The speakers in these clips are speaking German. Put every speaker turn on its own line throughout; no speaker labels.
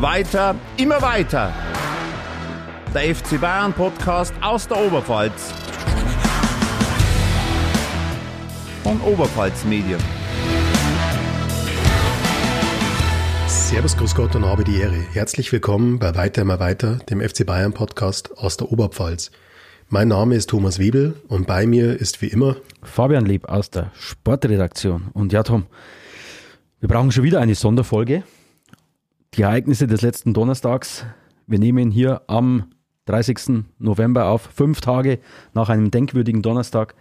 Weiter, immer weiter. Der FC Bayern Podcast aus der Oberpfalz. Von Oberpfalz Medien.
Servus, Grüß Gott und habe die Ehre. Herzlich willkommen bei Weiter immer weiter, dem FC Bayern Podcast aus der Oberpfalz. Mein Name ist Thomas Webel und bei mir ist wie immer
Fabian Lieb aus der Sportredaktion. Und ja, Tom, wir brauchen schon wieder eine Sonderfolge die Ereignisse des letzten Donnerstags. Wir nehmen hier am 30. November auf, fünf Tage nach einem denkwürdigen Donnerstag.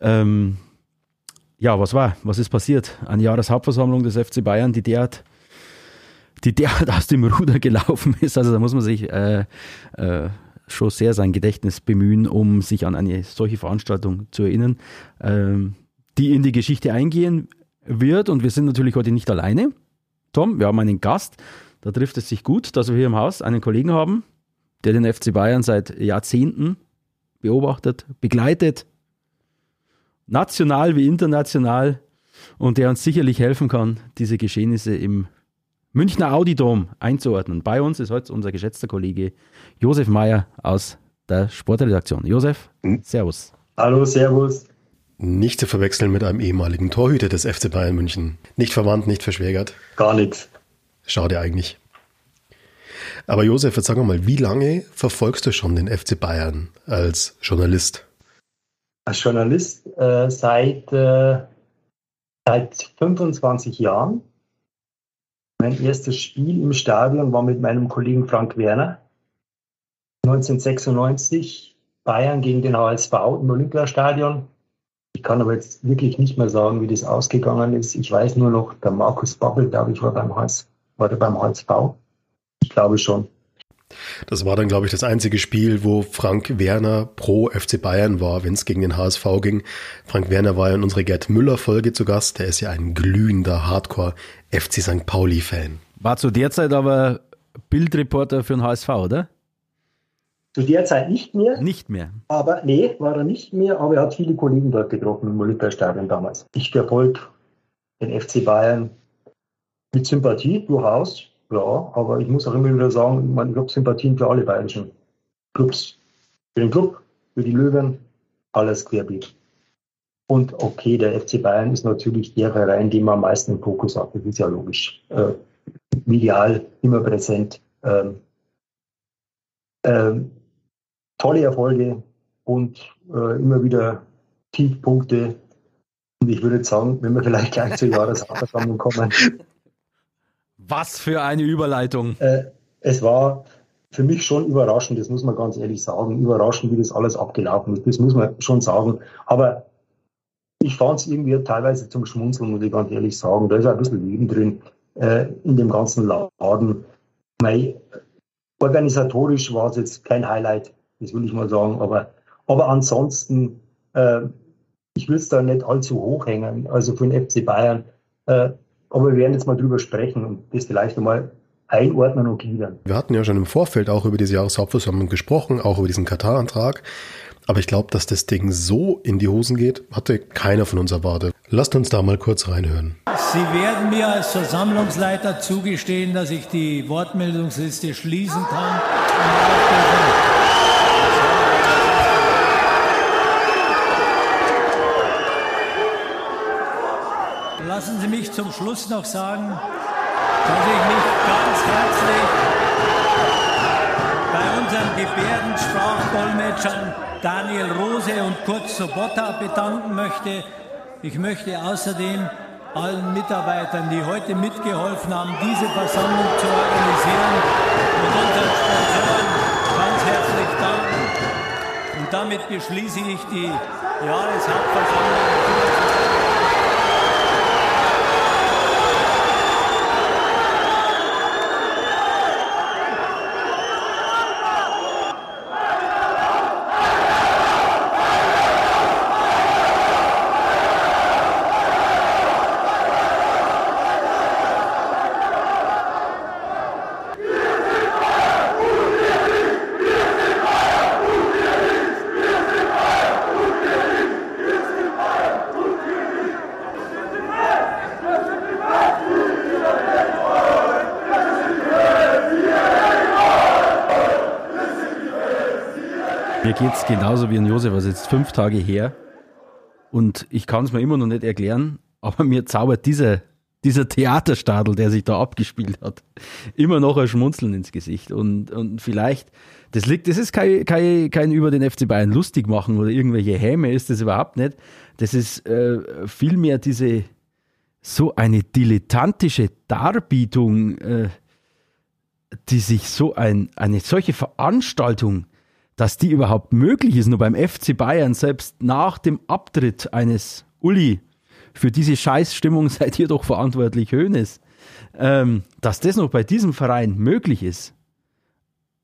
Ähm, ja, was war? Was ist passiert? Eine Jahreshauptversammlung des FC Bayern, die derart, die derart aus dem Ruder gelaufen ist. Also da muss man sich äh, äh, schon sehr sein Gedächtnis bemühen, um sich an eine solche Veranstaltung zu erinnern, ähm, die in die Geschichte eingehen wird. Und wir sind natürlich heute nicht alleine. Tom, wir haben einen Gast. Da trifft es sich gut, dass wir hier im Haus einen Kollegen haben, der den FC Bayern seit Jahrzehnten beobachtet, begleitet, national wie international und der uns sicherlich helfen kann, diese Geschehnisse im Münchner Audidom einzuordnen. Bei uns ist heute unser geschätzter Kollege Josef Mayer aus der Sportredaktion. Josef, hm? Servus.
Hallo, Servus.
Nicht zu verwechseln mit einem ehemaligen Torhüter des FC Bayern München. Nicht verwandt, nicht verschwägert.
Gar nichts.
Schade eigentlich. Aber Josef, jetzt sag mal, wie lange verfolgst du schon den FC Bayern als Journalist?
Als Journalist äh, seit, äh, seit 25 Jahren. Mein erstes Spiel im Stadion war mit meinem Kollegen Frank Werner. 1996 Bayern gegen den HSV im Olympiastadion. Ich kann aber jetzt wirklich nicht mehr sagen, wie das ausgegangen ist. Ich weiß nur noch, der Markus Babbel, glaube ich, war beim, HS, war der beim HSV. Ich glaube schon.
Das war dann, glaube ich, das einzige Spiel, wo Frank Werner pro FC Bayern war, wenn es gegen den HSV ging. Frank Werner war ja in unserer Gerd Müller-Folge zu Gast. Der ist ja ein glühender Hardcore-FC St. Pauli-Fan.
War zu der Zeit aber Bildreporter für den HSV, oder?
Zu der Zeit nicht mehr.
Nicht mehr.
Aber nee, war er nicht mehr, aber er hat viele Kollegen dort getroffen im Olympiastadion damals. Ich verfolge den FC Bayern mit Sympathie durchaus, ja, aber ich muss auch immer wieder sagen, ich, habe Sympathien für alle bayerischen Clubs. Für den Club, für die Löwen, alles querbeet. Und okay, der FC Bayern ist natürlich der Verein, den man am meisten im Fokus hat. Das ist ja logisch. Äh, medial immer präsent. Ähm, ähm, tolle Erfolge und äh, immer wieder Tiefpunkte. Und ich würde sagen, wenn wir vielleicht gleich zur Jahreshauptversammlung kommen.
Was für eine Überleitung.
Äh, es war für mich schon überraschend, das muss man ganz ehrlich sagen, überraschend, wie das alles abgelaufen ist. Das muss man schon sagen. Aber ich fand es irgendwie teilweise zum Schmunzeln, muss ich ganz ehrlich sagen. Da ist ein bisschen Leben drin äh, in dem ganzen Laden. Mei, organisatorisch war es jetzt kein Highlight das will ich mal sagen. Aber, aber ansonsten, äh, ich will es da nicht allzu hoch hängen, also für den FC Bayern. Äh, aber wir werden jetzt mal drüber sprechen und das vielleicht einmal einordnen und gliedern.
Wir hatten ja schon im Vorfeld auch über diese Jahreshauptversammlung gesprochen, auch über diesen Katar-Antrag. Aber ich glaube, dass das Ding so in die Hosen geht, hatte keiner von uns erwartet. Lasst uns da mal kurz reinhören.
Sie werden mir als Versammlungsleiter zugestehen, dass ich die Wortmeldungsliste schließen kann. Lassen Sie mich zum Schluss noch sagen, dass ich mich ganz herzlich bei unseren Gebärdensprachdolmetschern Daniel Rose und Kurt Sobotta bedanken möchte. Ich möchte außerdem allen Mitarbeitern, die heute mitgeholfen haben, diese Versammlung zu organisieren und unseren Sponsoren ganz herzlich danken. Und damit beschließe ich die Jahreshauptversammlung.
Geht es genauso wie ein Josef, also jetzt fünf Tage her. Und ich kann es mir immer noch nicht erklären, aber mir zaubert dieser, dieser Theaterstadel, der sich da abgespielt hat, immer noch ein Schmunzeln ins Gesicht. Und, und vielleicht, das liegt, das ist kein, kein, kein über den FC Bayern lustig machen oder irgendwelche Häme ist das überhaupt nicht. Das ist äh, vielmehr diese, so eine dilettantische Darbietung, äh, die sich so ein, eine solche Veranstaltung dass die überhaupt möglich ist, nur beim FC Bayern, selbst nach dem Abtritt eines Uli, für diese Scheißstimmung seid ihr doch verantwortlich, Hönes, ähm, dass das noch bei diesem Verein möglich ist,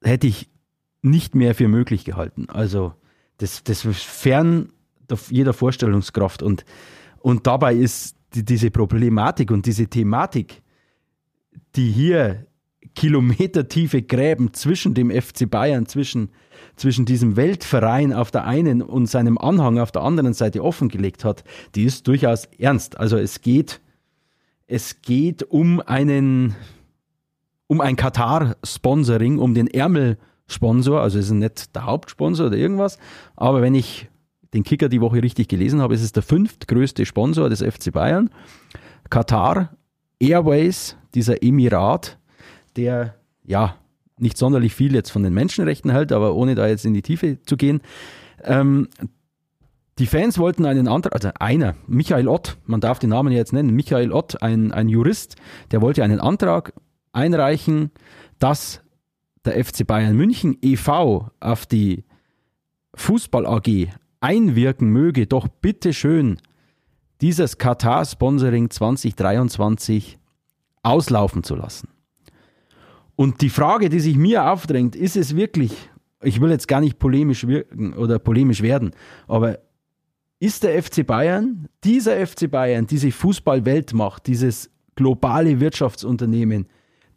hätte ich nicht mehr für möglich gehalten. Also das, das ist fern jeder Vorstellungskraft und, und dabei ist die, diese Problematik und diese Thematik, die hier kilometertiefe Gräben zwischen dem FC Bayern, zwischen, zwischen diesem Weltverein auf der einen und seinem Anhang auf der anderen Seite offengelegt hat, die ist durchaus ernst. Also es geht, es geht um einen, um ein Katar-Sponsoring, um den Ärmel-Sponsor, also es ist nicht der Hauptsponsor oder irgendwas, aber wenn ich den Kicker die Woche richtig gelesen habe, ist es der fünftgrößte Sponsor des FC Bayern. Katar Airways, dieser Emirat, der ja nicht sonderlich viel jetzt von den Menschenrechten hält, aber ohne da jetzt in die Tiefe zu gehen. Ähm, die Fans wollten einen Antrag, also einer, Michael Ott, man darf den Namen jetzt nennen, Michael Ott, ein, ein Jurist, der wollte einen Antrag einreichen, dass der FC Bayern München e.V. auf die Fußball AG einwirken möge, doch bitte schön dieses Katar-Sponsoring 2023 auslaufen zu lassen. Und die Frage, die sich mir aufdrängt, ist es wirklich, ich will jetzt gar nicht polemisch wirken oder polemisch werden, aber ist der FC Bayern, dieser FC Bayern, diese Fußballweltmacht, dieses globale Wirtschaftsunternehmen,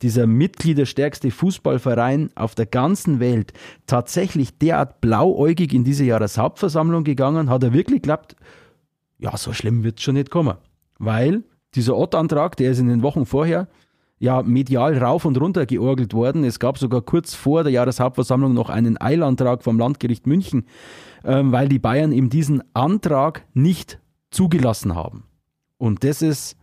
dieser mitgliederstärkste Fußballverein auf der ganzen Welt tatsächlich derart blauäugig in diese Jahreshauptversammlung gegangen? Hat er wirklich geglaubt, ja, so schlimm wird es schon nicht kommen. Weil dieser Ott-Antrag, der ist in den Wochen vorher ja medial rauf und runter georgelt worden. Es gab sogar kurz vor der Jahreshauptversammlung noch einen Eilantrag vom Landgericht München, ähm, weil die Bayern eben diesen Antrag nicht zugelassen haben. Und das ist,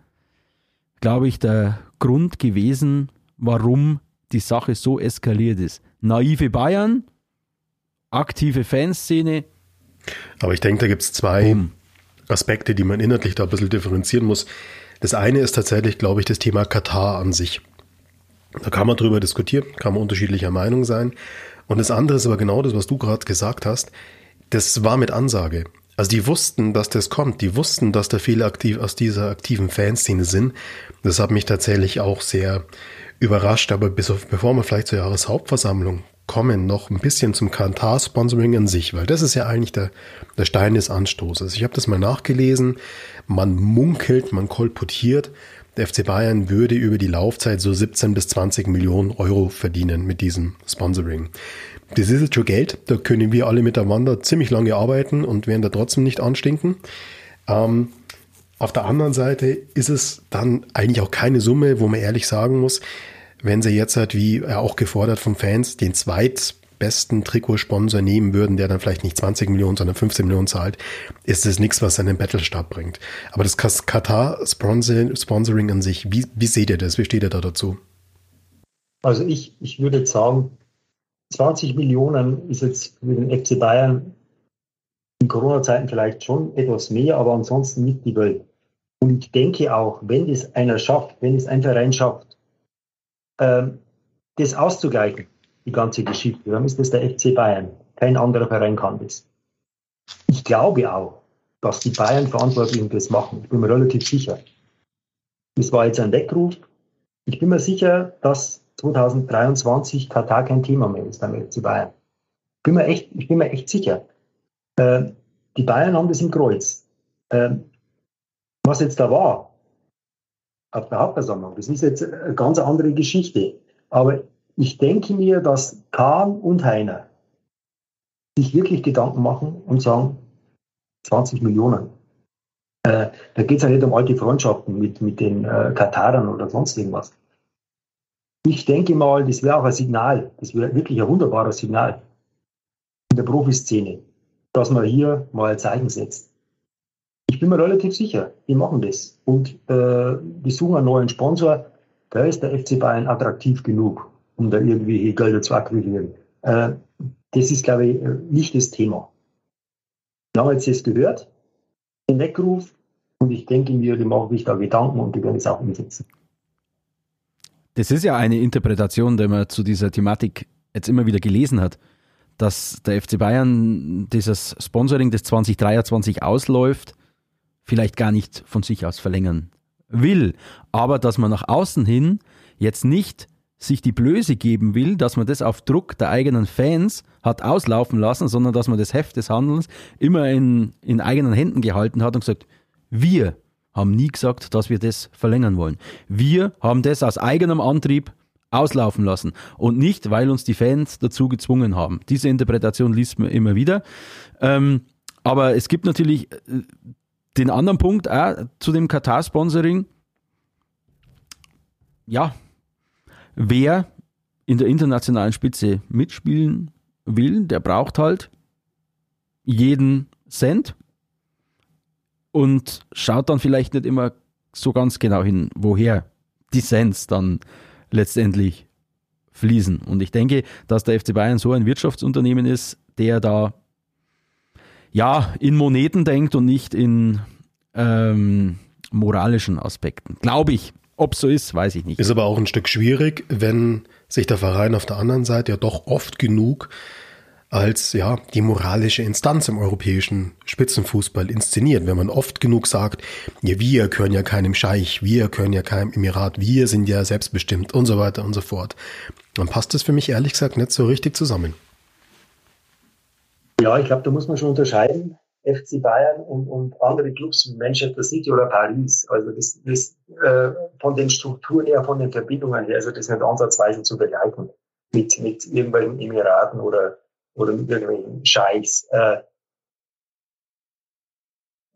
glaube ich, der Grund gewesen, warum die Sache so eskaliert ist. Naive Bayern, aktive Fanszene.
Aber ich denke, da gibt es zwei Boom. Aspekte, die man inhaltlich da ein bisschen differenzieren muss. Das eine ist tatsächlich, glaube ich, das Thema Katar an sich. Da kann man drüber diskutieren, kann man unterschiedlicher Meinung sein. Und das andere ist aber genau das, was du gerade gesagt hast. Das war mit Ansage. Also die wussten, dass das kommt. Die wussten, dass da viele aktiv aus dieser aktiven Fanszene sind. Das hat mich tatsächlich auch sehr überrascht. Aber bis auf, bevor wir vielleicht zur Jahreshauptversammlung kommen, noch ein bisschen zum Kantar-Sponsoring an sich, weil das ist ja eigentlich der, der Stein des Anstoßes. Ich habe das mal nachgelesen. Man munkelt, man kolportiert, der FC Bayern würde über die Laufzeit so 17 bis 20 Millionen Euro verdienen mit diesem Sponsoring. Das ist jetzt schon Geld, da können wir alle miteinander ziemlich lange arbeiten und werden da trotzdem nicht anstinken. Ähm, auf der anderen Seite ist es dann eigentlich auch keine Summe, wo man ehrlich sagen muss, wenn sie jetzt halt, wie auch gefordert von Fans, den zweitbesten Trikotsponsor nehmen würden, der dann vielleicht nicht 20 Millionen, sondern 15 Millionen zahlt, ist das nichts, was einen Battlestab bringt. Aber das Katar-Sponsoring an sich, wie, wie seht ihr das? Wie steht ihr da dazu?
Also ich, ich würde sagen, 20 Millionen ist jetzt für den FC Bayern in Corona-Zeiten vielleicht schon etwas mehr, aber ansonsten nicht die Welt. Und ich denke auch, wenn es einer schafft, wenn es ein Verein schafft, das auszugleichen, die ganze Geschichte, dann ist das der FC Bayern. Kein anderer Verein kann das. Ich glaube auch, dass die Bayern-Verantwortlichen das machen. Ich bin mir relativ sicher. Das war jetzt ein Weckruf. Ich bin mir sicher, dass 2023 Katar kein Thema mehr ist beim FC Bayern. Ich bin mir echt, ich bin mir echt sicher. Äh, die Bayern haben das im Kreuz. Äh, was jetzt da war, auf der Hauptversammlung. Das ist jetzt eine ganz andere Geschichte. Aber ich denke mir, dass Kahn und Heiner sich wirklich Gedanken machen und sagen, 20 Millionen. Äh, da geht es ja nicht um alte Freundschaften mit, mit den äh, Katarern oder sonst irgendwas. Ich denke mal, das wäre auch ein Signal, das wäre wirklich ein wunderbares Signal. in der Profiszene, dass man hier mal ein Zeichen setzt. Ich bin mir relativ sicher, die machen das. Und äh, die suchen einen neuen Sponsor. Da ist der FC Bayern attraktiv genug, um da irgendwie Gelder zu akquirieren. Äh, das ist, glaube ich, nicht das Thema. Wir haben jetzt das gehört, den Weckruf, und ich denke mir, die machen sich da Gedanken und die werden es auch umsetzen.
Das ist ja eine Interpretation, die man zu dieser Thematik jetzt immer wieder gelesen hat, dass der FC Bayern dieses Sponsoring, das 2023 ausläuft, vielleicht gar nicht von sich aus verlängern will, aber dass man nach außen hin jetzt nicht sich die Blöße geben will, dass man das auf Druck der eigenen Fans hat auslaufen lassen, sondern dass man das Heft des Handelns immer in, in eigenen Händen gehalten hat und gesagt, wir haben nie gesagt, dass wir das verlängern wollen. Wir haben das aus eigenem Antrieb auslaufen lassen und nicht, weil uns die Fans dazu gezwungen haben. Diese Interpretation liest man immer wieder. Ähm, aber es gibt natürlich äh, den anderen Punkt auch zu dem Katar-Sponsoring. Ja, wer in der internationalen Spitze mitspielen will, der braucht halt jeden Cent und schaut dann vielleicht nicht immer so ganz genau hin, woher die Cents dann letztendlich fließen. Und ich denke, dass der FC Bayern so ein Wirtschaftsunternehmen ist, der da ja in Moneten denkt und nicht in ähm, moralischen Aspekten. Glaube ich. Ob so ist, weiß ich nicht.
Ist aber auch ein Stück schwierig, wenn sich der Verein auf der anderen Seite ja doch oft genug als ja die moralische Instanz im europäischen Spitzenfußball inszeniert. Wenn man oft genug sagt, ja, wir gehören ja keinem Scheich, wir gehören ja keinem Emirat, wir sind ja selbstbestimmt und so weiter und so fort, dann passt das für mich ehrlich gesagt nicht so richtig zusammen.
Ja, ich glaube, da muss man schon unterscheiden. FC Bayern und, und andere Clubs wie Manchester City oder Paris. Also das, das äh, von den Strukturen her, von den Verbindungen her, also das nicht ansatzweise zu begleiten mit, mit irgendwelchen Emiraten oder oder mit irgendwelchen Scheiß. Äh,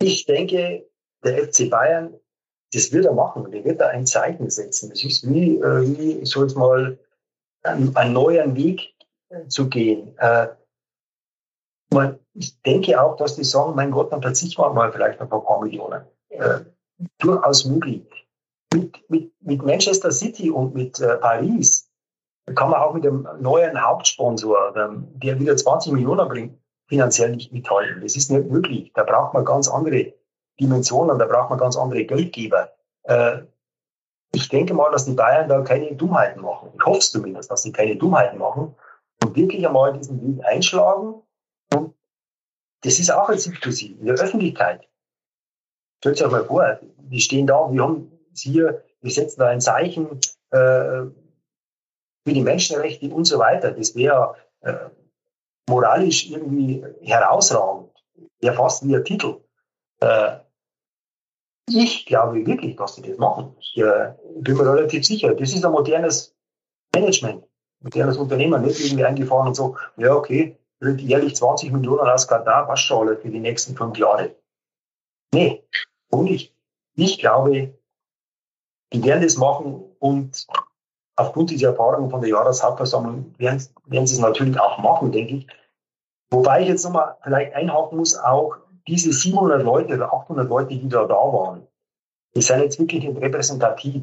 ich denke, der FC Bayern, das wird er machen. Der wird da ein Zeichen setzen. Das ist wie, äh, wie so jetzt mal einen, einen neuen Weg zu gehen. Äh, man, ich denke auch, dass die sagen, mein Gott, dann verzichten wir mal vielleicht ein paar Millionen. Äh, durchaus möglich. Mit, mit, mit Manchester City und mit äh, Paris kann man auch mit dem neuen Hauptsponsor, der wieder 20 Millionen bringt, finanziell nicht mithalten. Das ist nicht möglich. Da braucht man ganz andere Dimensionen, da braucht man ganz andere Geldgeber. Äh, ich denke mal, dass die Bayern da keine Dummheiten machen. Ich hoffe zumindest, dass sie keine Dummheiten machen und wirklich einmal diesen Weg einschlagen. Das ist auch für sie in der Öffentlichkeit. Stellt euch mal vor, wir stehen da, wir haben hier, wir setzen da ein Zeichen, äh, für die Menschenrechte und so weiter. Das wäre äh, moralisch irgendwie herausragend. Wäre fast wie ein Titel. Äh, ich glaube wirklich, dass sie das machen. Ich äh, bin mir relativ sicher. Das ist ein modernes Management, modernes Unternehmen, nicht irgendwie eingefahren und so, ja, okay, jährlich 20 Millionen aus Katar, was schon alle für die nächsten fünf Jahre. Nee, und ich, ich glaube, die werden das machen und aufgrund dieser Erfahrungen von der Jahreshauptversammlung werden, werden sie es natürlich auch machen, denke ich. Wobei ich jetzt nochmal vielleicht einhaken muss, auch diese 700 Leute oder 800 Leute, die da da waren, die sind jetzt wirklich repräsentativ,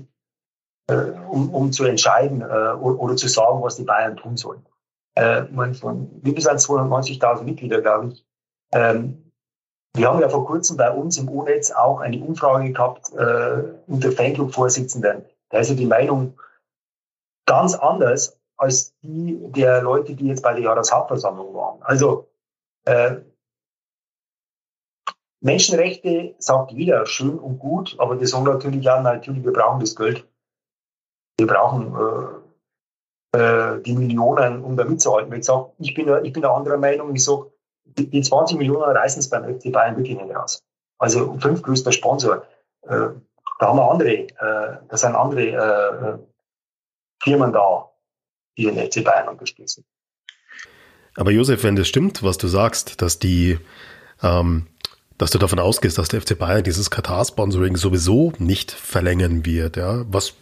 äh, um, um zu entscheiden äh, oder, oder, zu sagen, was die Bayern tun sollen. Äh, man, von, gesagt, 290.000 Mitglieder, glaube ich. Ähm, wir haben ja vor kurzem bei uns im U-Netz auch eine Umfrage gehabt äh, unter Fanclub-Vorsitzenden. Da ist ja die Meinung ganz anders als die der Leute, die jetzt bei der Jahreshauptversammlung waren. Also äh, Menschenrechte sagt jeder schön und gut, aber die sagen natürlich ja, natürlich, wir brauchen das Geld. Wir brauchen äh, die Millionen, um da mitzuhalten. Ich sage, ich bin, ich bin eine anderer Meinung. Ich sage, die 20 Millionen reißen es beim FC Bayern wirklich nicht raus. Also fünf größter Sponsor. Äh, da haben wir andere, äh, das sind andere äh, Firmen da, die den FC Bayern unterstützen.
Aber Josef, wenn das stimmt, was du sagst, dass die, ähm, dass du davon ausgehst, dass der FC Bayern dieses Katar-Sponsoring sowieso nicht verlängern wird, ja, was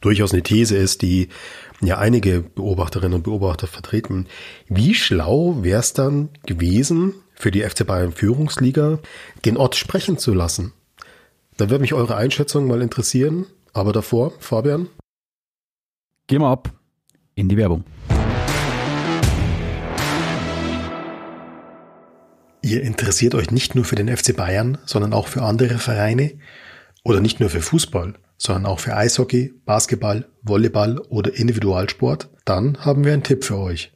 durchaus eine These ist, die ja einige Beobachterinnen und Beobachter vertreten. Wie schlau wäre es dann gewesen, für die FC Bayern Führungsliga den Ort sprechen zu lassen? Da würde mich eure Einschätzung mal interessieren. Aber davor, Fabian?
Gehen wir ab in die Werbung.
Ihr interessiert euch nicht nur für den FC Bayern, sondern auch für andere Vereine? Oder nicht nur für Fußball, sondern auch für Eishockey, Basketball, Volleyball oder Individualsport? Dann haben wir einen Tipp für euch.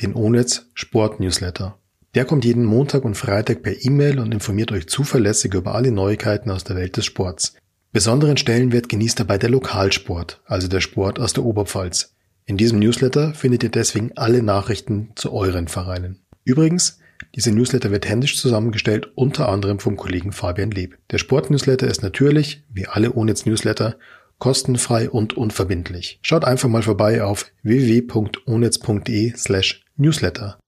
Den Onetz Sport Newsletter. Der kommt jeden Montag und Freitag per E-Mail und informiert euch zuverlässig über alle Neuigkeiten aus der Welt des Sports. Besonderen Stellenwert genießt dabei der Lokalsport, also der Sport aus der Oberpfalz. In diesem Newsletter findet ihr deswegen alle Nachrichten zu euren Vereinen. Übrigens, dieser Newsletter wird händisch zusammengestellt, unter anderem vom Kollegen Fabian Leb. Der Sportnewsletter ist natürlich, wie alle Onetz Newsletter, kostenfrei und unverbindlich. Schaut einfach mal vorbei auf www.onetz.de slash newsletter.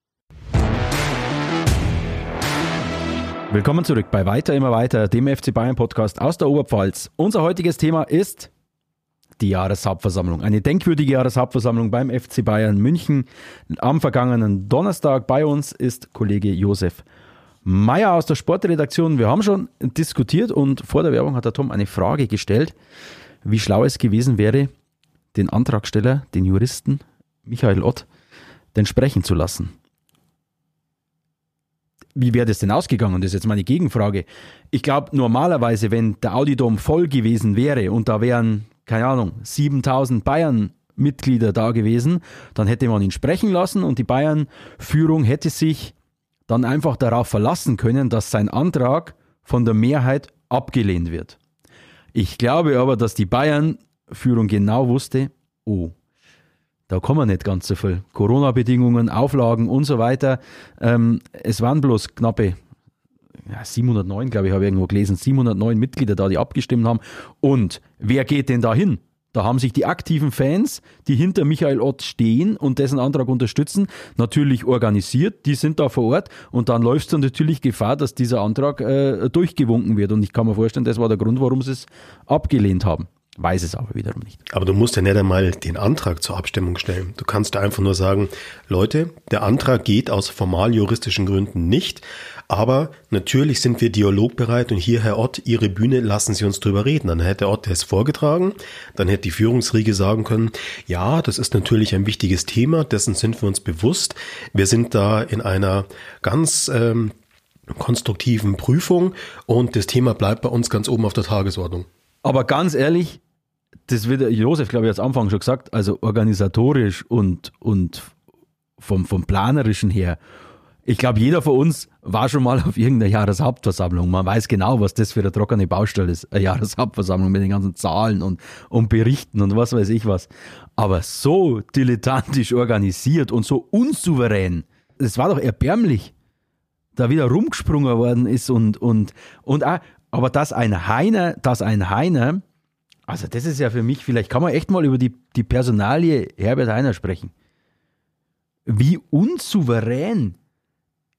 Willkommen zurück bei Weiter immer weiter, dem FC Bayern Podcast aus der Oberpfalz. Unser heutiges Thema ist die Jahreshauptversammlung. Eine denkwürdige Jahreshauptversammlung beim FC Bayern München. Am vergangenen Donnerstag bei uns ist Kollege Josef Meyer aus der Sportredaktion. Wir haben schon diskutiert und vor der Werbung hat der Tom eine Frage gestellt, wie schlau es gewesen wäre, den Antragsteller, den Juristen Michael Ott, den sprechen zu lassen. Wie wäre das denn ausgegangen? Das ist jetzt meine Gegenfrage. Ich glaube, normalerweise, wenn der Audidom voll gewesen wäre und da wären keine Ahnung, 7000 Bayern-Mitglieder da gewesen, dann hätte man ihn sprechen lassen und die Bayern-Führung hätte sich dann einfach darauf verlassen können, dass sein Antrag von der Mehrheit abgelehnt wird. Ich glaube aber, dass die Bayern-Führung genau wusste, oh, da kommen nicht ganz so viel. Corona-Bedingungen, Auflagen und so weiter. Ähm, es waren bloß knappe ja, 709, glaube ich, habe ich irgendwo gelesen, 709 Mitglieder da, die abgestimmt haben. Und wer geht denn da hin? Da haben sich die aktiven Fans, die hinter Michael Ott stehen und dessen Antrag unterstützen, natürlich organisiert. Die sind da vor Ort und dann läuft es natürlich Gefahr, dass dieser Antrag äh, durchgewunken wird. Und ich kann mir vorstellen, das war der Grund, warum sie es abgelehnt haben. Weiß es aber wiederum nicht.
Aber du musst ja nicht einmal den Antrag zur Abstimmung stellen. Du kannst einfach nur sagen, Leute, der Antrag geht aus formal juristischen Gründen nicht, aber natürlich sind wir dialogbereit und hier, Herr Ott, Ihre Bühne, lassen Sie uns drüber reden. Dann hätte Ott es vorgetragen, dann hätte die Führungsriege sagen können, ja, das ist natürlich ein wichtiges Thema, dessen sind wir uns bewusst. Wir sind da in einer ganz ähm, konstruktiven Prüfung und das Thema bleibt bei uns ganz oben auf der Tagesordnung.
Aber ganz ehrlich, das wird Josef, glaube ich, als Anfang schon gesagt, also organisatorisch und, und vom, vom Planerischen her. Ich glaube, jeder von uns war schon mal auf irgendeiner Jahreshauptversammlung. Man weiß genau, was das für eine trockene Baustelle ist. Eine Jahreshauptversammlung mit den ganzen Zahlen und, und Berichten und was weiß ich was. Aber so dilettantisch organisiert und so unsouverän, es war doch erbärmlich, da wieder rumgesprungen worden ist und, und, und auch, aber dass ein Heiner, dass ein Heiner, also das ist ja für mich, vielleicht kann man echt mal über die, die Personalie Herbert Heiner sprechen. Wie unsouverän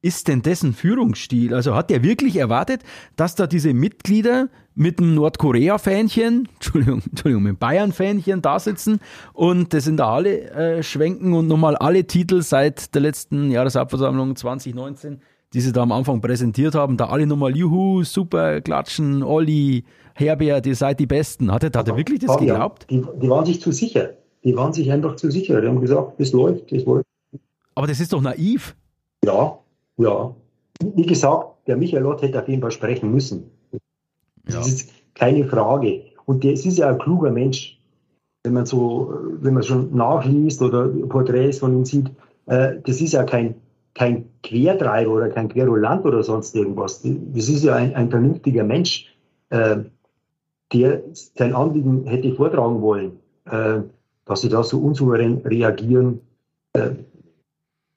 ist denn dessen Führungsstil? Also hat er wirklich erwartet, dass da diese Mitglieder mit einem Nordkorea-Fähnchen, Entschuldigung, Entschuldigung, mit einem Bayern-Fähnchen da sitzen und das sind da alle äh, schwenken und nochmal alle Titel seit der letzten Jahreshauptversammlung 2019 die sie da am Anfang präsentiert haben, da alle nochmal Juhu, super, klatschen, Olli, Herbert, ihr seid die Besten. Hat er, hat er wirklich das geglaubt?
Die, die, waren sich zu sicher. Die waren sich einfach zu sicher. Die haben gesagt, das läuft, das läuft.
Aber das ist doch naiv.
Ja, ja. Wie gesagt, der Michael Lott hätte auf jeden Fall sprechen müssen. Das ja. ist keine Frage. Und der, es ist ja ein kluger Mensch. Wenn man so, wenn man schon nachliest oder Porträts von ihm sieht, äh, das ist ja kein kein Quertreiber oder kein Querulant oder sonst irgendwas. Das ist ja ein, ein vernünftiger Mensch, äh, der sein Anliegen hätte vortragen wollen. Äh, dass sie da so unsouverän reagieren, äh,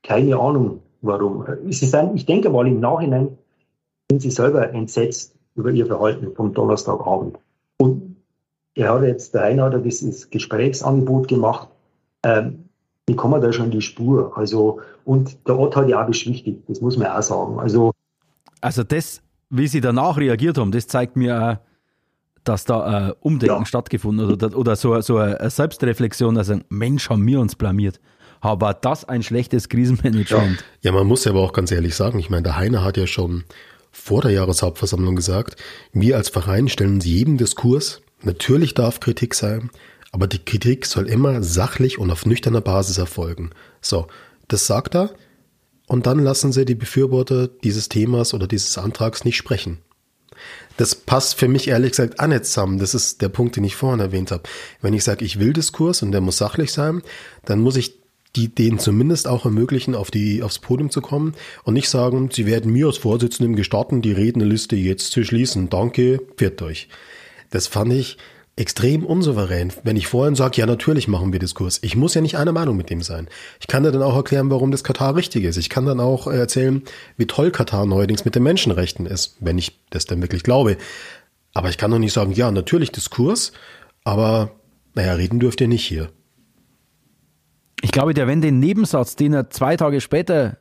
keine Ahnung warum. Sie sind, ich denke mal im Nachhinein sind sie selber entsetzt über ihr Verhalten vom Donnerstagabend. Und er hat jetzt, der eine hat dieses Gesprächsangebot gemacht. Ähm, wie kommen da schon die Spur? Also, und der Ort hat ja auch beschwichtigt, das muss man auch sagen. Also,
also das, wie sie danach reagiert haben, das zeigt mir auch, dass da äh, Umdenken
Ja.
stattgefunden hat oder, oder so, so eine Selbstreflexion, also Mensch, haben wir uns blamiert. Aber das ein schlechtes Krisenmanagement.
Ja, man muss ja aber auch ganz ehrlich sagen, ich meine, der Heiner hat ja schon vor der Jahreshauptversammlung gesagt, wir als Verein stellen jedem Diskurs, natürlich darf Kritik sein, aber die Kritik soll immer sachlich und auf nüchterner Basis erfolgen. So, das sagt er und dann lassen sie die Befürworter dieses Themas oder dieses Antrags nicht sprechen. Das passt für mich ehrlich gesagt auch nicht zusammen. Das ist der Punkt, den ich vorhin erwähnt habe. Wenn ich sage, ich will Diskurs und der muss sachlich sein, dann muss ich die denen zumindest auch ermöglichen, auf die, aufs Podium zu kommen und nicht sagen, sie werden mir als Vorsitzendem gestatten, die Rednerliste jetzt zu schließen. Danke, pfiat euch. Das fand ich extrem unsouverän, wenn ich vorhin sage, ja, natürlich machen wir Diskurs. Ich muss ja nicht einer Meinung mit dem sein. Ich kann dir dann auch erklären, warum das Katar richtig ist. Ich kann dann auch äh, erzählen, wie toll Katar neuerdings mit den Menschenrechten ist, wenn ich das denn wirklich glaube. Aber ich kann doch nicht sagen, ja, natürlich Diskurs, aber naja, reden dürft ihr nicht hier.
Ich glaube, der, wenn den Nebensatz, den er zwei Tage später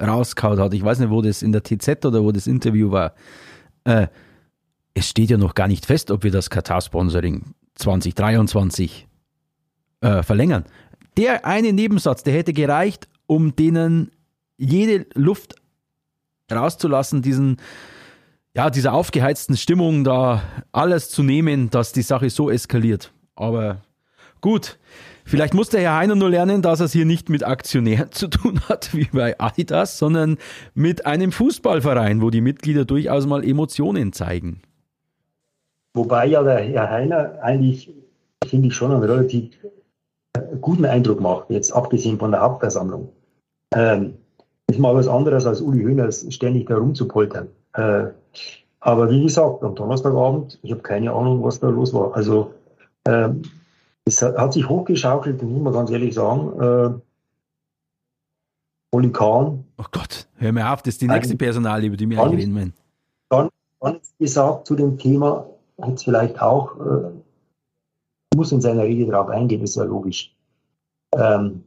rauskaut hat, ich weiß nicht, wo das in der TZ oder wo das Interview war, äh, es steht ja noch gar nicht fest, ob wir das Katar-Sponsoring 2023 äh, verlängern. Der eine Nebensatz, der hätte gereicht, um denen jede Luft rauszulassen, diesen, ja, dieser aufgeheizten Stimmung da alles zu nehmen, dass die Sache so eskaliert. Aber gut, vielleicht muss der Herr Heiner nur lernen, dass er es hier nicht mit Aktionären zu tun hat, wie bei Adidas, sondern mit einem Fußballverein, wo die Mitglieder durchaus mal Emotionen zeigen.
Wobei ja der Herr Heiner eigentlich, finde ich, schon einen relativ guten Eindruck macht, jetzt abgesehen von der Hauptversammlung. Ähm, ist mal was anderes als Uli Hoeneß ständig da rumzupoltern. Äh, aber wie gesagt, am Donnerstagabend, ich habe keine Ahnung, was da los war. Also ähm, es hat, sich hochgeschaukelt, muss man ganz ehrlich sagen. Äh, Oli Kahn,
Oh Gott, hör mir auf, das ist die nächste
Nein.
Personalie, über die wir reden wollen.
dann, dann ist gesagt zu dem Thema, jetzt vielleicht auch, äh, muss in seiner Rede darauf eingehen, ist ja logisch. Ähm,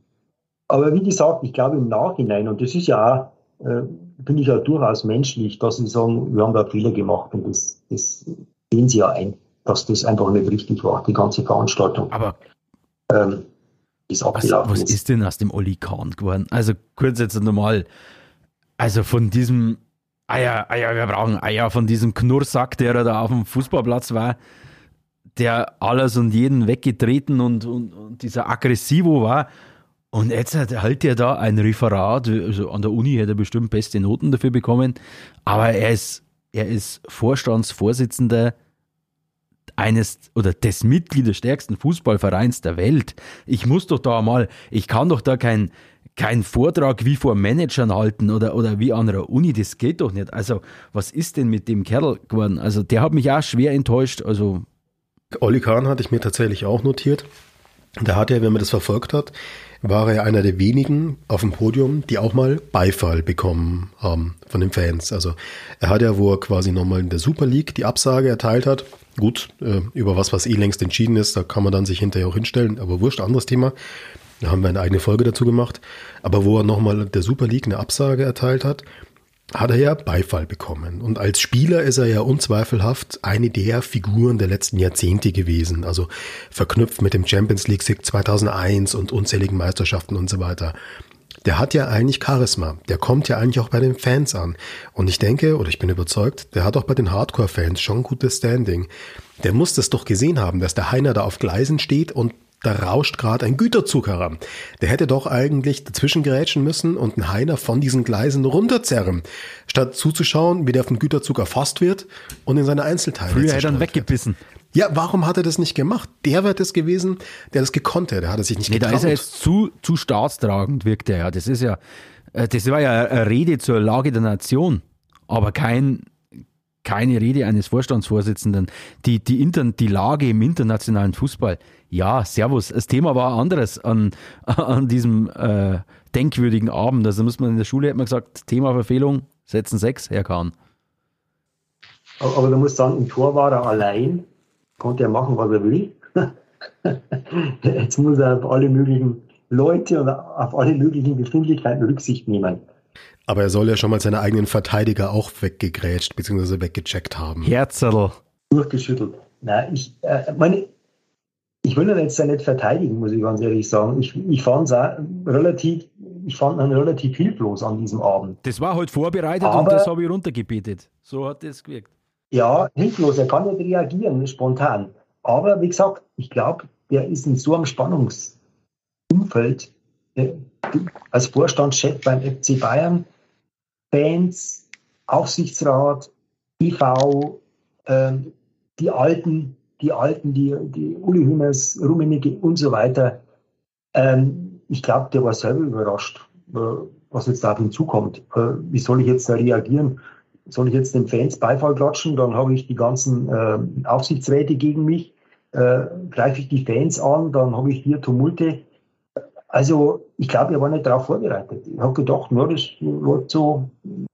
aber wie gesagt, ich glaube im Nachhinein, und das ist ja auch, äh, finde ich ja durchaus menschlich, dass sie sagen, wir haben da Fehler gemacht und das, das sehen sie ja ein, dass das einfach nicht richtig war, die ganze Veranstaltung,
Aber
ähm, ist
was, was ist denn aus dem Oli Kahn geworden? Also kurz jetzt nochmal, also von diesem Eier, Eier, wir brauchen Eier, von diesem Knurrsack, der da auf dem Fußballplatz war, der alles und jeden weggetreten und, und, und dieser Aggressivo war. Und jetzt hält er da ein Referat, also an der Uni hätte er bestimmt beste Noten dafür bekommen, aber er ist, er ist Vorstandsvorsitzender eines oder des Mitglied stärksten Fußballvereins der Welt. Ich muss doch da mal, ich kann doch da kein, kein Vortrag wie vor Managern halten oder, oder wie an einer Uni, das geht doch nicht. Also, was ist denn mit dem Kerl geworden? Also, der hat mich auch schwer enttäuscht. Also,
Olli Kahn hatte ich mir tatsächlich auch notiert. Da hat er, wenn man das verfolgt hat, war er einer der wenigen auf dem Podium, die auch mal Beifall bekommen haben von den Fans. Also er hat ja, wo er quasi nochmal in der Super League die Absage erteilt hat, gut, äh, über was, was eh längst entschieden ist, da kann man dann sich hinterher auch hinstellen, aber wurscht, anderes Thema. Da haben wir eine eigene Folge dazu gemacht. Aber wo er nochmal der Super League eine Absage erteilt hat, hat er ja Beifall bekommen. Und als Spieler ist er ja unzweifelhaft eine der Figuren der letzten Jahrzehnte gewesen. Also verknüpft mit dem Champions League Sieg 2001 und unzähligen Meisterschaften und so weiter. Der hat ja eigentlich Charisma. Der kommt ja eigentlich auch bei den Fans an. Und ich denke, oder ich bin überzeugt, der hat auch bei den Hardcore-Fans schon gutes Standing. Der muss das doch gesehen haben, dass der Heiner da auf Gleisen steht und da rauscht gerade ein Güterzug heran. Der hätte doch eigentlich dazwischen gerätschen müssen und einen Heiner von diesen Gleisen runterzerren, statt zuzuschauen, wie der vom Güterzug erfasst wird und in seine Einzelteile
früher hätte er
zerstreut
ihn
wird. Ja, warum hat er das nicht gemacht? Der wäre das gewesen, der das gekonnt hätte. Der hat er sich nicht
Nee, da
getraut.
ist er jetzt zu, zu staatstragend, wirkt er ja. Das ist ja, äh, das war ja eine Rede zur Lage der Nation, aber kein, keine Rede eines Vorstandsvorsitzenden. Die, die, Inter, die Lage im internationalen Fußball, ja, Servus. Das Thema war ein anderes an, an diesem äh, denkwürdigen Abend. Also muss man in der Schule, hat man gesagt, Thema Verfehlung, setzen sechs, Herr Kahn.
Aber, aber da muss sagen, im Tor war er allein, konnte er machen, was er will. Jetzt muss er auf alle möglichen Leute und auf alle möglichen Befindlichkeiten Rücksicht nehmen.
Aber er soll ja schon mal seine eigenen Verteidiger auch weggegrätscht bzw. weggecheckt haben.
Herzerl.
Durchgeschüttelt. Nein, ich äh, meine, ich will ihn jetzt ja nicht verteidigen, muss ich ganz ehrlich sagen. Ich, ich fand es relativ, ich fand ihn relativ hilflos an diesem Abend.
Das war halt vorbereitet Aber, und das habe ich runtergebetet. So hat das gewirkt.
Ja, hilflos. Er kann nicht reagieren, spontan. Aber wie gesagt, ich glaube, der ist in so einem Spannungsumfeld äh, als Vorstandschef beim FC Bayern, Fans, Aufsichtsrat, IV, äh, die Alten, die Alten, die, die Uli Hümmers, Rummenigge und so weiter. Ähm, ich glaube, der war selber überrascht, äh, was jetzt auf ihn zukommt. Äh, wie soll ich jetzt da reagieren? Soll ich jetzt den Fans Beifall klatschen? Dann habe ich die ganzen äh, Aufsichtsräte gegen mich. Äh, greife ich die Fans an, dann habe ich hier Tumulte. Also ich glaube, er war nicht darauf vorbereitet. Ich habe gedacht, nur das läuft so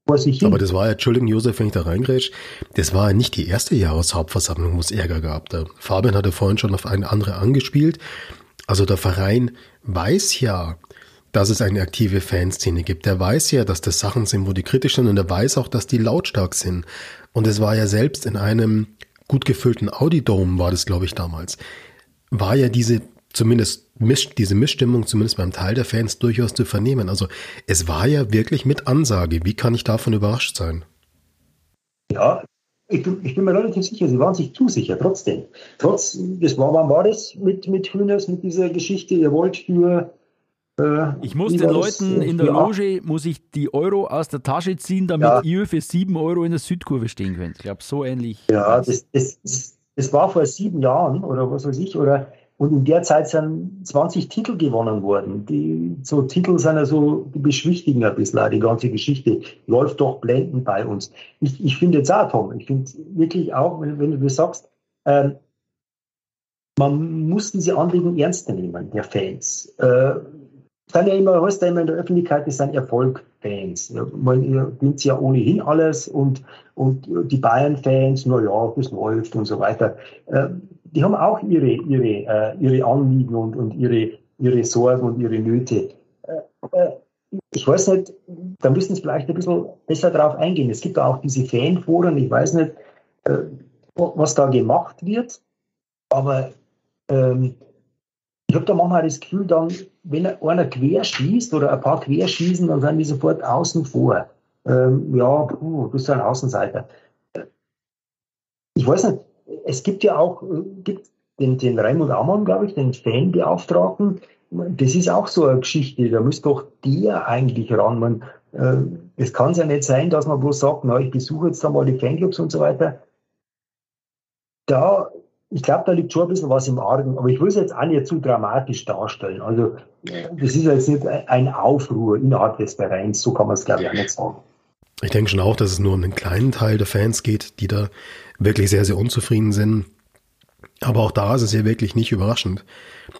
vor sich
hin. Aber das war ja, Entschuldigung, Josef, wenn ich da reingrätsch, das war ja nicht die erste Jahreshauptversammlung, wo es Ärger gab. Der Fabian hatte vorhin schon auf eine andere angespielt. Also der Verein weiß ja, dass es eine aktive Fanszene gibt. Der weiß ja, dass das Sachen sind, wo die kritisch sind und er weiß auch, dass die lautstark sind. Und es war ja selbst in einem gut gefüllten Audidome, war das, glaube ich, damals, war ja diese zumindest diese Missstimmung, zumindest beim Teil der Fans, durchaus zu vernehmen. Also es war ja wirklich mit Ansage. Wie kann ich davon überrascht sein?
Ja, ich bin, ich bin mir relativ sicher, sie waren sich zu sicher, trotzdem. Trotz, das war, wann war das mit, mit Hühners, mit dieser Geschichte, ihr wollt
äh, ich muss den Leuten in der Loge, muss ich die Euro aus der Tasche ziehen, damit ja. ihr für sieben Euro in der Südkurve stehen könnt. Ich glaube, so ähnlich.
Ja, das, das, das war vor sieben Jahren oder was weiß ich, oder und in der Zeit sind 20 Titel gewonnen worden. Die, so Titel sind ja so, die beschwichtigen ein bisschen die ganze Geschichte. Läuft doch blendend bei uns. Ich, ich finde jetzt auch, Tom, ich finde wirklich auch, wenn, wenn du das sagst, ähm, man muss diese Anliegen ernst nehmen, der Fans. Äh, sind ja immer, heißt ja immer in der Öffentlichkeit, die sind Erfolgfans. Man nimmt ja ohnehin alles und, und die Bayern-Fans, na ja, das läuft und so weiter. Äh, die haben auch ihre, ihre, äh, ihre Anliegen und, und ihre, ihre Sorgen und ihre Nöte. Äh, ich weiß nicht, da müssen Sie vielleicht ein bisschen besser drauf eingehen. Es gibt auch diese Fanforen, ich weiß nicht, was da gemacht wird, aber ähm, ich habe da manchmal das Gefühl, dann, wenn einer quer schießt oder ein paar quer schießen, dann sind die sofort außen vor. Ähm, ja, puh, du bist ein Außenseiter. Ich weiß nicht, es gibt ja auch äh, gibt den, den Raimund Ammann, glaube ich, den Fanbeauftragten. Das ist auch so eine Geschichte, da müsste doch der eigentlich ran. Man, äh, es kann ja nicht sein, dass man bloß sagt, na, ich besuche jetzt einmal die Fanclubs und so weiter. Da, ich glaube, da liegt schon ein bisschen was im Argen, aber ich will es jetzt auch nicht zu dramatisch darstellen. Also, das ist jetzt nicht ein Aufruhr innerhalb des Vereins, so kann man es, glaube ich, auch nicht sagen.
Ich denke schon auch, dass es nur um einen kleinen Teil der Fans geht, die da wirklich sehr, sehr unzufrieden sind. Aber auch da ist es ja wirklich nicht überraschend.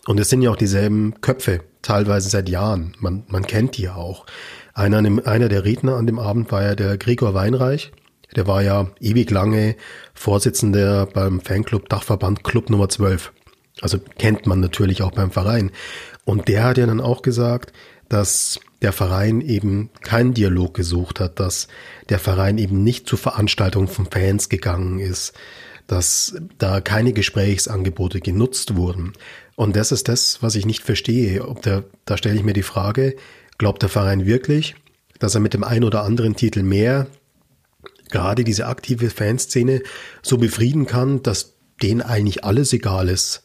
Und es sind ja auch dieselben Köpfe, teilweise seit Jahren. Man, man kennt die ja auch. Einer, einer der Redner an dem Abend war ja der Gregor Weinreich. Der war ja ewig lange Vorsitzender beim Fanclub Dachverband Club Nummer 12. Also kennt man natürlich auch beim Verein. Und der hat ja dann auch gesagt, dass der Verein eben keinen Dialog gesucht hat, dass der Verein eben nicht zu Veranstaltungen von Fans gegangen ist, dass da keine Gesprächsangebote genutzt wurden. Und das ist das, was ich nicht verstehe. Ob der, da stelle ich mir die Frage, glaubt der Verein wirklich, dass er mit dem einen oder anderen Titel mehr gerade diese aktive Fanszene so befrieden kann, dass denen eigentlich alles egal ist.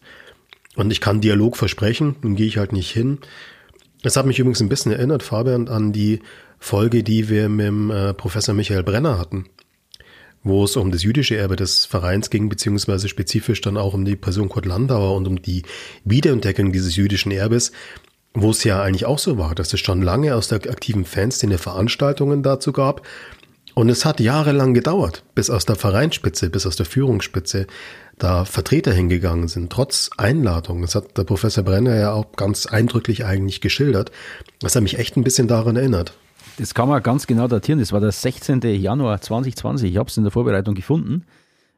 Und ich kann Dialog versprechen, nun gehe ich halt nicht hin. Das hat mich übrigens ein bisschen erinnert, Fabian, an die Folge, die wir mit dem äh, Professor Michael Brenner hatten, wo es um das jüdische Erbe des Vereins ging, beziehungsweise spezifisch dann auch um die Person Kurt Landauer und um die Wiederentdeckung dieses jüdischen Erbes, wo es ja eigentlich auch so war, dass es schon lange aus der aktiven Fanszene Veranstaltungen dazu gab, und es hat jahrelang gedauert, bis aus der Vereinsspitze, bis aus der Führungsspitze da Vertreter hingegangen sind, trotz Einladung. Das hat der Professor Brenner ja auch ganz eindrücklich eigentlich geschildert. Das hat mich echt ein bisschen daran erinnert.
Das kann man ganz genau datieren. Das war der 16. Januar 2020. Ich habe es in der Vorbereitung gefunden.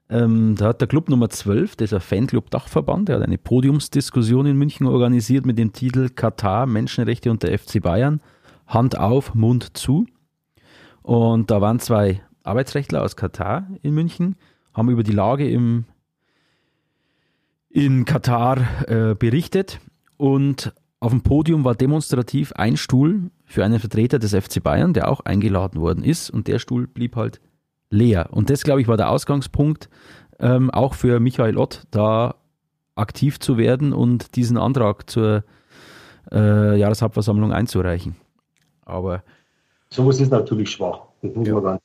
Ähm, da hat der Club Nummer 12, dieser Fanclub Dachverband, der hat eine Podiumsdiskussion in München organisiert mit dem Titel Katar, Menschenrechte und der FC Bayern. Hand auf, Mund zu. Und da waren zwei Arbeitsrechtler aus Katar in München, haben über die Lage im in Katar äh, berichtet und auf dem Podium war demonstrativ ein Stuhl für einen Vertreter des FC Bayern, der auch eingeladen worden ist und der Stuhl blieb halt leer. Und das, glaube ich, war der Ausgangspunkt ähm, auch für Michael Ott, da aktiv zu werden und diesen Antrag zur äh, Jahreshauptversammlung einzureichen. Aber
sowas ist natürlich schwach. Das muss ja. man ganz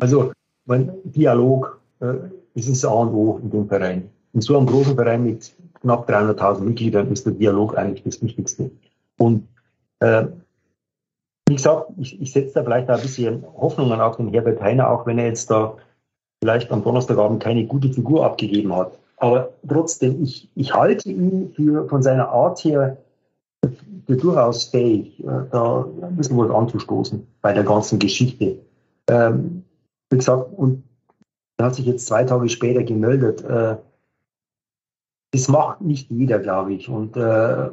Also, mein Dialog äh, ist das A und O in dem Verein. In so einem großen Verein mit knapp 300.000 Mitgliedern ist der Dialog eigentlich das Wichtigste. Und äh, wie gesagt, ich, ich setze da vielleicht ein bisschen Hoffnungen auf den Herbert Heiner, auch wenn er jetzt da vielleicht am Donnerstagabend keine gute Figur abgegeben hat. Aber trotzdem, ich, ich halte ihn für, von seiner Art her durchaus fähig, äh, da ein bisschen was anzustoßen bei der ganzen Geschichte. Ähm, wie gesagt, und er hat sich jetzt zwei Tage später gemeldet. Äh, das macht nicht jeder, glaube ich. Und äh,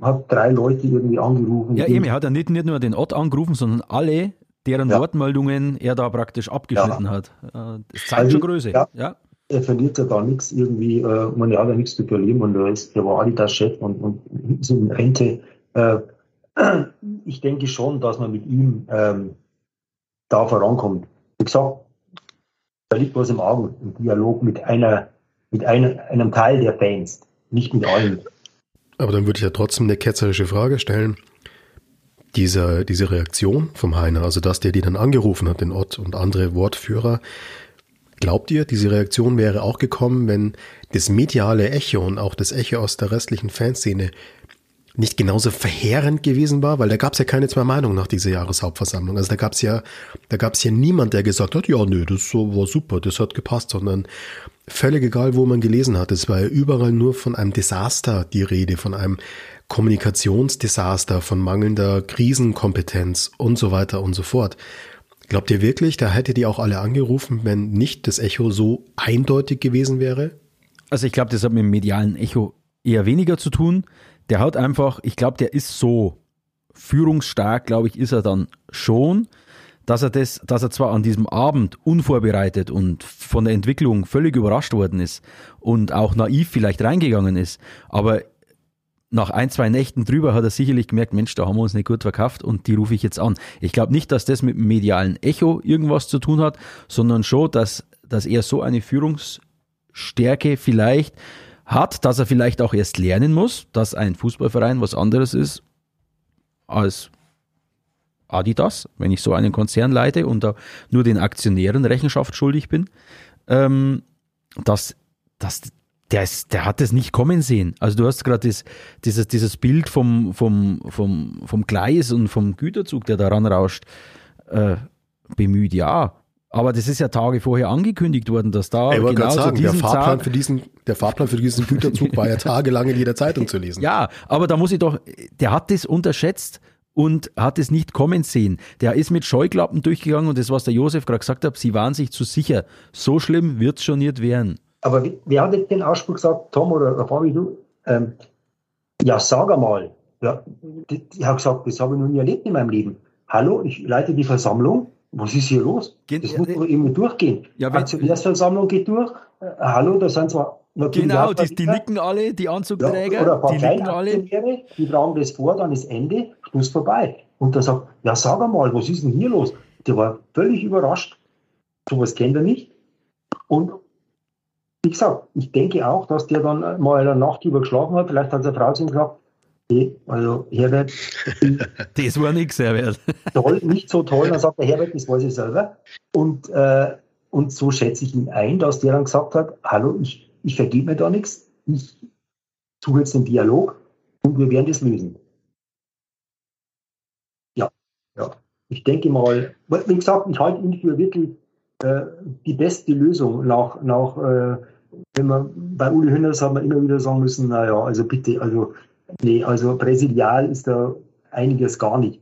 hat drei Leute irgendwie angerufen.
Ja, eben, er hat ja nicht, nicht nur den Ort angerufen, sondern alle, deren ja. Wortmeldungen er da praktisch abgeschnitten ja. hat. Äh, das zeigt also, schon Größe.
Ja. ja. Er verliert ja da nichts irgendwie, äh, man hat ja nichts zu verlieren und er, ist, der Adidas-Chef und, und ist in Rente. Äh, ich denke schon, dass man mit ihm ähm, da vorankommt. Wie gesagt, da liegt was im Auge, im Dialog mit einer mit einem, einem Teil der Fans, nicht mit allen.
Aber dann würde ich ja trotzdem eine ketzerische Frage stellen. Diese, diese Reaktion vom Heiner, also dass der die dann angerufen hat, den Ott und andere Wortführer, glaubt ihr, diese Reaktion wäre auch gekommen, wenn das mediale Echo und auch das Echo aus der restlichen Fanszene nicht genauso verheerend gewesen war, weil da gab es ja keine zwei Meinungen nach dieser Jahreshauptversammlung. Also da gab es ja, da gab es ja niemand, der gesagt hat, ja, nö, das war super, das hat gepasst, sondern völlig egal, wo man gelesen hat, es war ja überall nur von einem Desaster die Rede, von einem Kommunikationsdesaster, von mangelnder Krisenkompetenz und so weiter und so fort. Glaubt ihr wirklich, da hätte die auch alle angerufen, wenn nicht das Echo so eindeutig gewesen wäre?
Also ich glaube, das hat mit dem medialen Echo eher weniger zu tun. Der hat einfach, ich glaube, der ist so führungsstark, glaube ich, ist er dann schon dass er das, dass er zwar an diesem Abend unvorbereitet und von der Entwicklung völlig überrascht worden ist und auch naiv vielleicht reingegangen ist, aber nach ein, zwei Nächten drüber hat er sicherlich gemerkt, Mensch, da haben wir uns nicht gut verkauft und die rufe ich jetzt an. Ich glaube nicht, dass das mit dem medialen Echo irgendwas zu tun hat, sondern schon, dass, dass er so eine Führungsstärke vielleicht hat, dass er vielleicht auch erst lernen muss, dass ein Fußballverein was anderes ist als Adidas, wenn ich so einen Konzern leite und da nur den Aktionären Rechenschaft schuldig bin, ähm, dass, dass der, ist, der hat es nicht kommen sehen. Also du hast gerade dieses, dieses Bild vom, vom, vom, vom Gleis und vom Güterzug, der daran rauscht, äh, bemüht, ja. Aber das ist ja Tage vorher angekündigt worden, dass da.
Ich genau sagen, der Fahrplan, für diesen, der Fahrplan für diesen Güterzug war ja tagelang in jeder Zeitung zu lesen.
Ja, aber da muss ich doch, der hat das unterschätzt und hat es nicht kommen sehen. Der ist mit Scheuklappen durchgegangen und das, was der Josef gerade gesagt hat, sie waren sich zu sicher. So schlimm wird es schon nicht werden.
Aber wer hat jetzt den Ausspruch gesagt, Tom oder Fabi, du? Ähm, ja, sag einmal. Ja, ich habe gesagt, das habe ich noch nie erlebt in meinem Leben. Hallo, ich leite die Versammlung. Was ist hier los? Geht, das muss doch irgendwie durchgehen. Ja, wenn, die Versammlung geht durch. Äh, hallo, da sind zwar
Genau, die, die, nicken alle, die Anzugträger, ja,
oder die nicken alle. Die tragen das vor, dann ist Ende, Schluss vorbei. Und der sagt, ja sag einmal, was ist denn hier los? Der war völlig überrascht. Sowas kennt er nicht. Und wie gesagt, ich denke auch, dass der dann mal eine Nacht über geschlafen hat. Vielleicht hat seine Frau zu ihm gesagt, hey, also Herbert.
das war nichts, Herbert.
toll, nicht so toll. Dann sagt der Herbert, das weiß ich selber. Und, äh, und so schätze ich ihn ein, dass der dann gesagt hat, hallo, ich ich vergebe mir da nichts, ich suche jetzt den Dialog und wir werden das lösen. Ja, ja. Ich denke mal, wie gesagt, ich halte ihn für wirklich äh, die beste Lösung nach, nach äh, wenn man bei Uli Hönners hat man immer wieder sagen müssen, naja, also bitte, also nee, also präsidial ist da einiges gar nicht.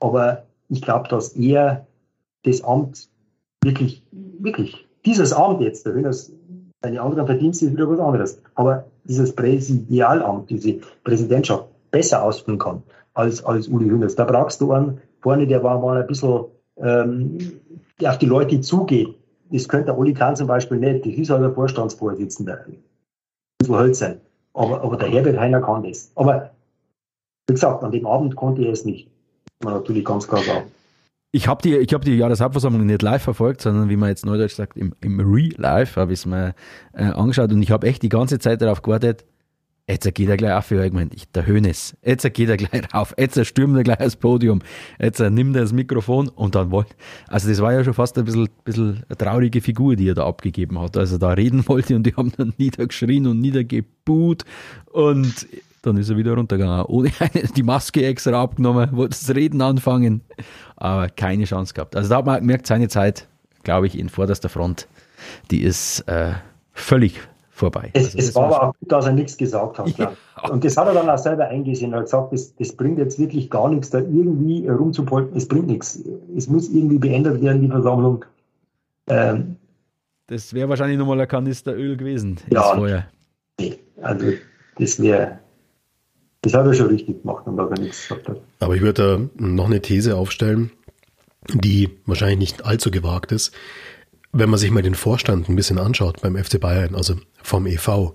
Aber ich glaube, dass er das Amt wirklich, wirklich, dieses Amt jetzt, der Hönners seine anderen Verdienste ist wieder was anderes. Aber dieses Präsidialamt, diese Präsidentschaft besser ausführen kann als, als Uli Hoeneß. Da brauchst du einen vorne, der war mal ein bisschen, ähm, der auf die Leute zugeht. Das könnte der Uli Kahn zum Beispiel nicht. Das ist halt der Vorstandsvorsitzende. verhölzern. Aber, aber der Herbert Heiner kann das. Aber wie gesagt, an dem Abend konnte er es nicht. Man natürlich ganz klar sagen.
Ich habe die, hab die Jahreshauptversammlung nicht live verfolgt, sondern wie man jetzt neudeutsch sagt, im, im Real-Life habe ich es mir äh, angeschaut und ich habe echt die ganze Zeit darauf gewartet, Jetzt geht er gleich auf, ich meine, der Hönes. Jetzt geht er gleich rauf. Jetzt stürmt er gleich das Podium. Jetzt nimmt er das Mikrofon und dann wollte. Also, das war ja schon fast ein bisschen, bisschen eine traurige Figur, die er da abgegeben hat. Also, da reden wollte und die haben dann niedergeschrien und niedergebuht und dann ist er wieder runtergegangen. Ohne eine, die Maske extra abgenommen, wollte das Reden anfangen, aber keine Chance gehabt. Also, da hat man gemerkt, seine Zeit, glaube ich, in vorderster Front, die ist äh, völlig vorbei.
Es, also es war aber auch gut, dass er nichts gesagt hat. Ja. Und das hat er dann auch selber eingesehen. Er hat gesagt, das, das bringt jetzt wirklich gar nichts, da irgendwie rumzupolten. Es bringt nichts. Es muss irgendwie beendet werden, die Versammlung. Ähm,
das wäre wahrscheinlich nochmal ein Kanister Öl gewesen
ja, Feuer. Nee, also das wäre, das hat er schon richtig gemacht und da er nichts gesagt hat.
Aber ich würde da noch eine These aufstellen, die wahrscheinlich nicht allzu gewagt ist wenn man sich mal den Vorstand ein bisschen anschaut beim FC Bayern, also vom EV,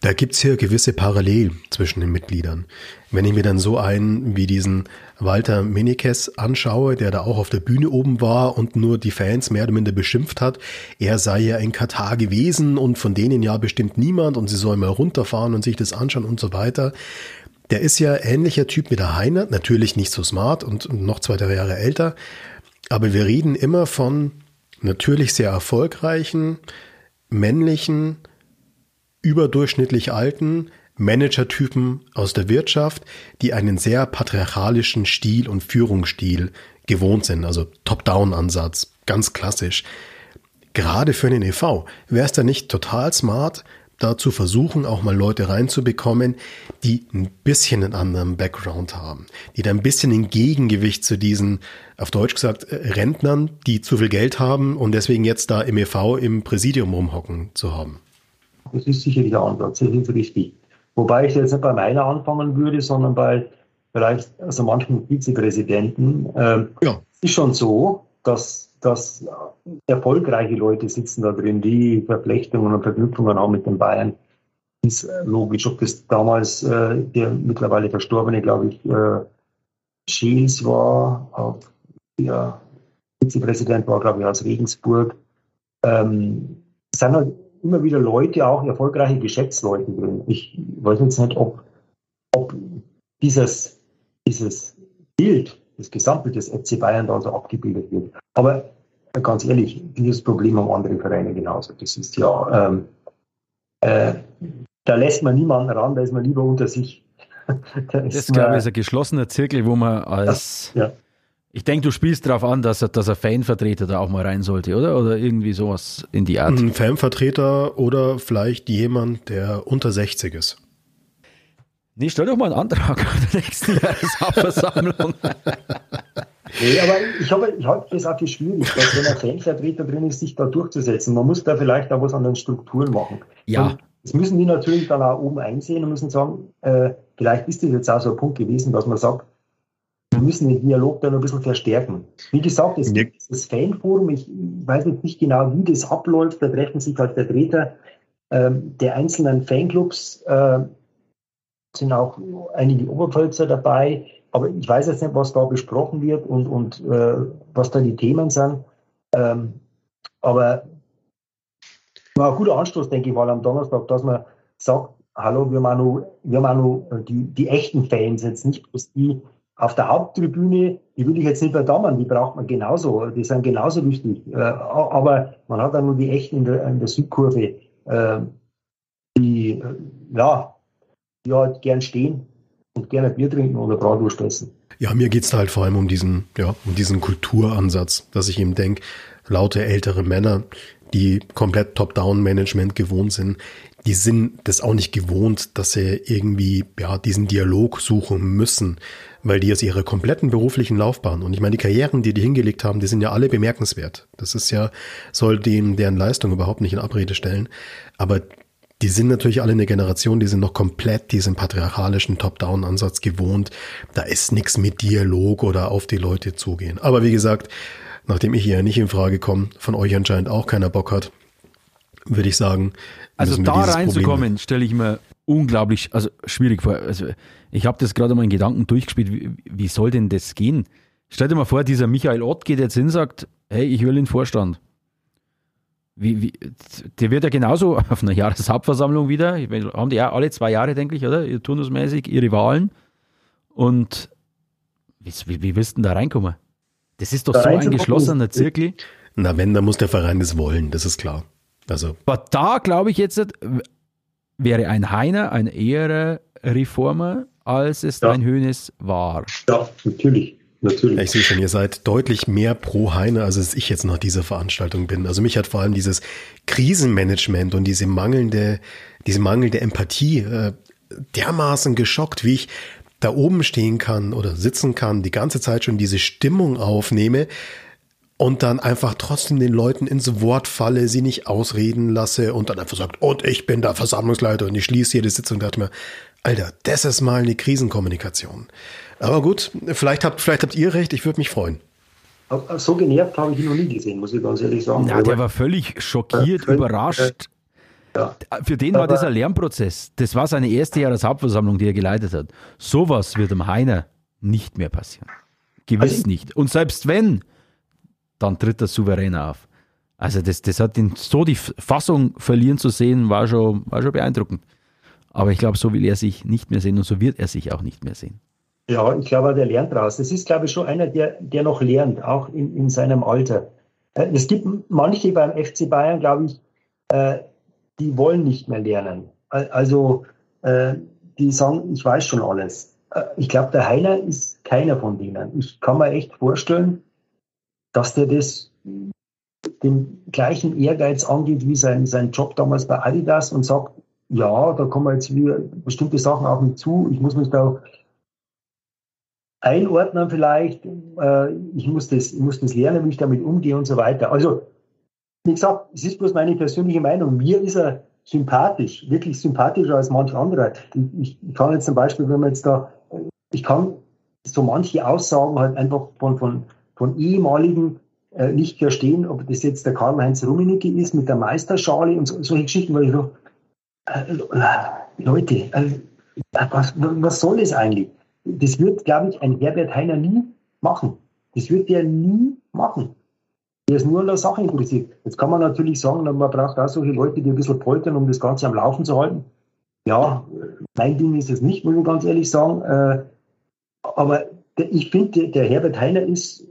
da gibt's hier gewisse Parallelen zwischen den Mitgliedern. Wenn ich mir dann so einen wie diesen Walter Menikes anschaue, der da auch auf der Bühne oben war und nur die Fans mehr oder minder beschimpft hat, er sei ja in Katar gewesen und von denen ja bestimmt niemand und sie sollen mal runterfahren und sich das anschauen und so weiter. Der ist ja ähnlicher Typ wie der Heiner, natürlich nicht so smart und noch zwei, drei Jahre älter, aber wir reden immer von natürlich sehr erfolgreichen, männlichen, überdurchschnittlich alten Managertypen aus der Wirtschaft, die einen sehr patriarchalischen Stil und Führungsstil gewohnt sind, also Top-Down-Ansatz, ganz klassisch. Gerade für den EV wäre es da nicht total smart, dazu versuchen, auch mal Leute reinzubekommen, die ein bisschen einen anderen Background haben, die da ein bisschen ein Gegengewicht zu diesen, auf Deutsch gesagt, äh, Rentnern, die zu viel Geld haben und deswegen jetzt da im EV im Präsidium rumhocken zu haben.
Das ist sicherlich der Ansatz, das ist richtig. Wobei ich jetzt nicht bei meiner anfangen würde, sondern bei vielleicht also manchen Vizepräsidenten. Ähm, ja. Es ist schon so, dass dass erfolgreiche Leute sitzen da drin, die Verflechtungen und Verknüpfungen haben mit den Bayern. Ist äh, logisch, ob das damals äh, der mittlerweile Verstorbene, glaube ich, äh, Scheels war, auch der Vizepräsident war, glaube ich, aus Regensburg. Ähm, es sind halt immer wieder Leute, auch erfolgreiche Geschäftsleute drin. Ich weiß jetzt nicht, ob, ob dieses, dieses Bild das Gesamtbild des FC Bayern da so abgebildet wird. Aber ganz ehrlich, dieses Problem haben andere Vereine genauso. Das ist ja, ähm, äh, da lässt man niemanden ran, da ist man lieber unter sich.
da das, glaube ich, ist ein geschlossener Zirkel, wo man als. Ja, ja. Ich denke, du spielst darauf an, dass, dass ein Fanvertreter da auch mal rein sollte, oder? Oder irgendwie sowas in die Art.
Ein Fanvertreter oder vielleicht jemand, der unter 60 ist.
Nee, stell doch mal einen Antrag an der nächsten Jahreshauptversammlung.
nee, aber ich habe ich hab das auch für schwierig, dass wenn ein Fanvertreter drin ist, sich da durchzusetzen. Man muss da vielleicht auch was an den Strukturen machen.
Ja. Und
das müssen die natürlich dann auch oben einsehen und müssen sagen, äh, vielleicht ist das jetzt auch so ein Punkt gewesen, dass man sagt, wir müssen den Dialog da noch ein bisschen verstärken. Wie gesagt, es gibt das Fanforum, ich weiß jetzt nicht genau, wie das abläuft, da treffen sich halt Vertreter äh, der einzelnen Fanclubs, äh, sind auch einige Oberpfälzer dabei, aber ich weiß jetzt nicht, was da besprochen wird und, und äh, was da die Themen sind. Ähm, aber war ein guter Anstoß, denke ich mal, am Donnerstag, dass man sagt, hallo, wir haben noch, wir haben noch die, die echten Fans, jetzt nicht bloß die auf der Haupttribüne, die will ich jetzt nicht verdammen, die braucht man genauso, die sind genauso wichtig. Äh, aber man hat auch nur die echten in der, in der Südkurve, äh, die, äh, ja, die halt gern stehen und gerne Bier trinken oder Bratwurst essen.
Ja, mir geht's da halt vor allem um diesen, ja, um diesen Kulturansatz, dass ich eben denke, laute ältere Männer, die komplett Top-Down-Management gewohnt sind, die sind das auch nicht gewohnt, dass sie irgendwie ja diesen Dialog suchen müssen, weil die aus ihrer kompletten beruflichen Laufbahn und ich meine die Karrieren, die die hingelegt haben, die sind ja alle bemerkenswert. Das ist ja soll dem deren Leistung überhaupt nicht in Abrede stellen, aber die sind natürlich alle eine Generation, die sind noch komplett diesen patriarchalischen Top-Down-Ansatz gewohnt. Da ist nichts mit Dialog oder auf die Leute zugehen. Aber wie gesagt, nachdem ich hier nicht in Frage komme, von euch anscheinend auch keiner Bock hat, würde ich sagen.
Also da reinzukommen, stelle ich mir unglaublich, also schwierig vor. Also ich habe das gerade mal in Gedanken durchgespielt. Wie, wie, soll denn das gehen? Stell dir mal vor, dieser Michael Ott geht jetzt hin und sagt, hey, ich will in den Vorstand. Wie, wie, der wird ja genauso auf einer Jahreshauptversammlung wieder, haben die ja alle zwei Jahre, denke ich, oder? Turnusmäßig ihre Wahlen. Und wie, wie, wie willst du denn da reinkommen? Das ist doch da so ein geschlossener Zirkel.
Na, wenn, dann muss der Verein das wollen, das ist klar. Also.
Aber da glaube ich jetzt, wäre ein Heiner ein eher Reformer, als es ja. ein Hönes war.
Ja, natürlich. Natürlich.
Ich sehe schon, ihr seid deutlich mehr pro Heine, als ich jetzt nach dieser Veranstaltung bin. Also mich hat vor allem dieses Krisenmanagement und diese mangelnde, diese mangelnde Empathie äh, dermaßen geschockt, wie ich da oben stehen kann oder sitzen kann, die ganze Zeit schon diese Stimmung aufnehme und dann einfach trotzdem den Leuten ins Wort falle, sie nicht ausreden lasse und dann einfach sagt, und ich bin der Versammlungsleiter und ich schließe jede Sitzung und dachte mir, Alter, das ist mal eine Krisenkommunikation. Aber gut, vielleicht habt, vielleicht habt ihr recht, ich würde mich freuen.
So genervt habe ich ihn noch nie gesehen, muss ich ganz ehrlich sagen.
Ja, der war völlig schockiert, ja, überrascht. Ja. Für den war das ein Lernprozess. Das war seine erste Jahreshauptversammlung, die er geleitet hat. Sowas wird dem Heiner nicht mehr passieren. Gewiss also nicht. Und selbst wenn, dann tritt er souverän auf. Also das, das hat ihn so die Fassung verlieren zu sehen, war schon, war schon beeindruckend. Aber ich glaube, so will er sich nicht mehr sehen und so wird er sich auch nicht mehr sehen.
Ja, ich glaube, der lernt raus. Das ist, glaube ich, schon einer, der, der noch lernt, auch in, in seinem Alter. Äh, es gibt manche beim FC Bayern, glaube ich, äh, die wollen nicht mehr lernen. Also, äh, die sagen, ich weiß schon alles. Ich glaube, der Heiner ist keiner von denen. Ich kann mir echt vorstellen, dass der das den gleichen Ehrgeiz angeht wie sein, sein Job damals bei Adidas und sagt, ja, da kommen jetzt bestimmte Sachen auf mich zu, ich muss mich da einordnen vielleicht, äh, ich, muss das, ich muss das lernen, wie ich damit umgehe und so weiter. Also, wie gesagt, es ist bloß meine persönliche Meinung. Mir ist er sympathisch, wirklich sympathischer als manch anderer. Ich, kann jetzt zum Beispiel, wenn man jetzt da, ich kann so manche Aussagen halt einfach von, von, von ehemaligen äh, nicht verstehen, ob das jetzt der Karl-Heinz Rummenigge ist mit der Meisterschale und so, solche Geschichten, weil ich so, Leute, äh, was, was soll das eigentlich? Das wird, glaube ich, ein Herbert Heiner nie machen. Das wird der nie machen. Der ist nur an der Sache interessiert. Jetzt kann man natürlich sagen, man braucht auch solche Leute, die ein bisschen poltern, um das Ganze am Laufen zu halten. Ja, mein Ding ist es nicht, muss ich ganz ehrlich sagen. Äh, aber ich finde, der Herbert Heiner ist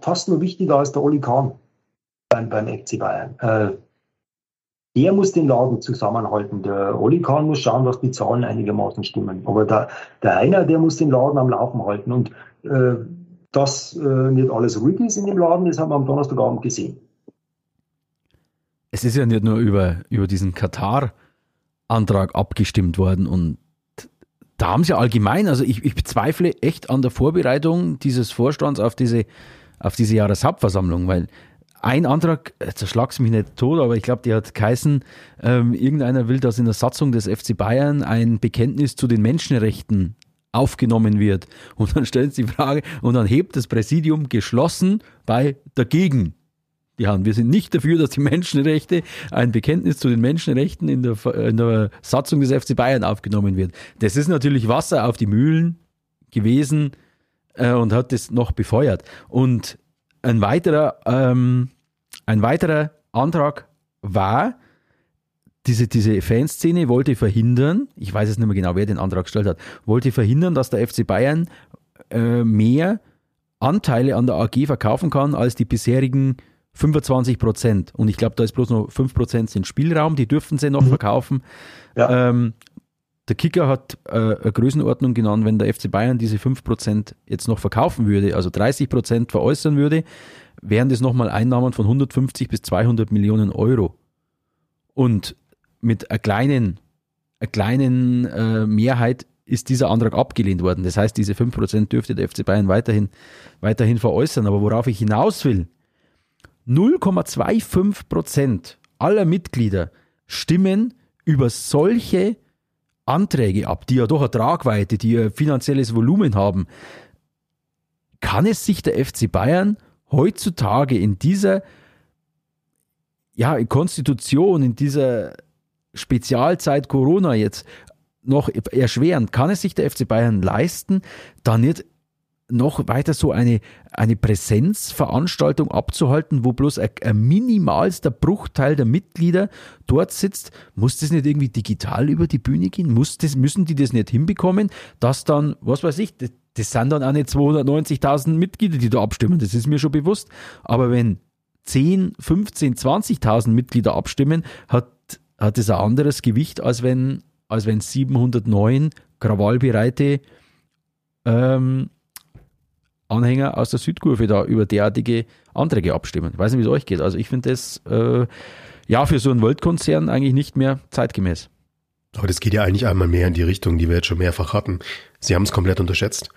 fast nur wichtiger als der Oli Kahn beim, beim FC Bayern. Der muss den Laden zusammenhalten. Der Oli Kahn muss schauen, dass die Zahlen einigermaßen stimmen. Aber der, der Einer, der muss den Laden am Laufen halten. Und äh, dass äh, nicht alles ruhig ist in dem Laden, das haben wir am Donnerstagabend gesehen.
Es ist ja nicht nur über, über diesen Katar-Antrag abgestimmt worden und da haben sie allgemein, also ich, ich bezweifle echt an der Vorbereitung dieses Vorstands auf diese, auf diese Jahreshauptversammlung, weil ein Antrag, zerschlag's mich nicht tot, aber ich glaube, die hat geheißen, ähm, irgendeiner will, dass in der Satzung des FC Bayern ein Bekenntnis zu den Menschenrechten aufgenommen wird. Und dann stellt sie die Frage, und dann hebt das Präsidium geschlossen bei dagegen die Hand. Wir sind nicht dafür, dass die Menschenrechte, ein Bekenntnis zu den Menschenrechten in der, in der Satzung des FC Bayern aufgenommen wird. Das ist natürlich Wasser auf die Mühlen gewesen äh, und hat das noch befeuert. Und ein weiterer, ähm, ein weiterer Antrag war, diese, diese Fanszene wollte verhindern, ich weiß jetzt nicht mehr genau, wer den Antrag gestellt hat, wollte verhindern, dass der FC Bayern äh, mehr Anteile an der AG verkaufen kann als die bisherigen 25 Prozent. Und ich glaube, da ist bloß noch 5 Prozent sind Spielraum, die dürfen sie noch mhm. verkaufen. Ja. Ähm, der Kicker hat äh, eine Größenordnung genannt, wenn der FC Bayern diese 5% jetzt noch verkaufen würde, also 30% veräußern würde, wären das nochmal Einnahmen von 150 bis 200 Millionen Euro. Und mit einer kleinen, einer kleinen äh, Mehrheit ist dieser Antrag abgelehnt worden. Das heißt, diese 5% dürfte der FC Bayern weiterhin, weiterhin veräußern. Aber worauf ich hinaus will, 0,25% aller Mitglieder stimmen über solche Anträge ab, die ja doch eine Tragweite, die ein finanzielles Volumen haben, kann es sich der FC Bayern heutzutage in dieser ja, Konstitution in dieser Spezialzeit Corona jetzt noch erschweren, kann es sich der FC Bayern leisten, da nicht noch weiter so eine, eine Präsenzveranstaltung abzuhalten, wo bloß ein, ein, minimalster Bruchteil der Mitglieder dort sitzt, muss das nicht irgendwie digital über die Bühne gehen? Muss das, müssen die das nicht hinbekommen, dass dann, was weiß ich, das, das sind dann auch nicht 290.000 Mitglieder, die da abstimmen, das ist mir schon bewusst. Aber wenn 10, 15, 20.000 Mitglieder abstimmen, hat, hat es ein anderes Gewicht, als wenn, als wenn 709 krawallbereite ähm, Anhänger aus der Südkurve da über derartige Anträge abstimmen. Ich weiß nicht, wie es euch geht. Also ich finde das äh, ja für so einen Weltkonzern eigentlich nicht mehr zeitgemäß.
Aber das geht ja eigentlich einmal mehr in die Richtung, die wir jetzt schon mehrfach hatten. Sie haben es komplett unterschätzt.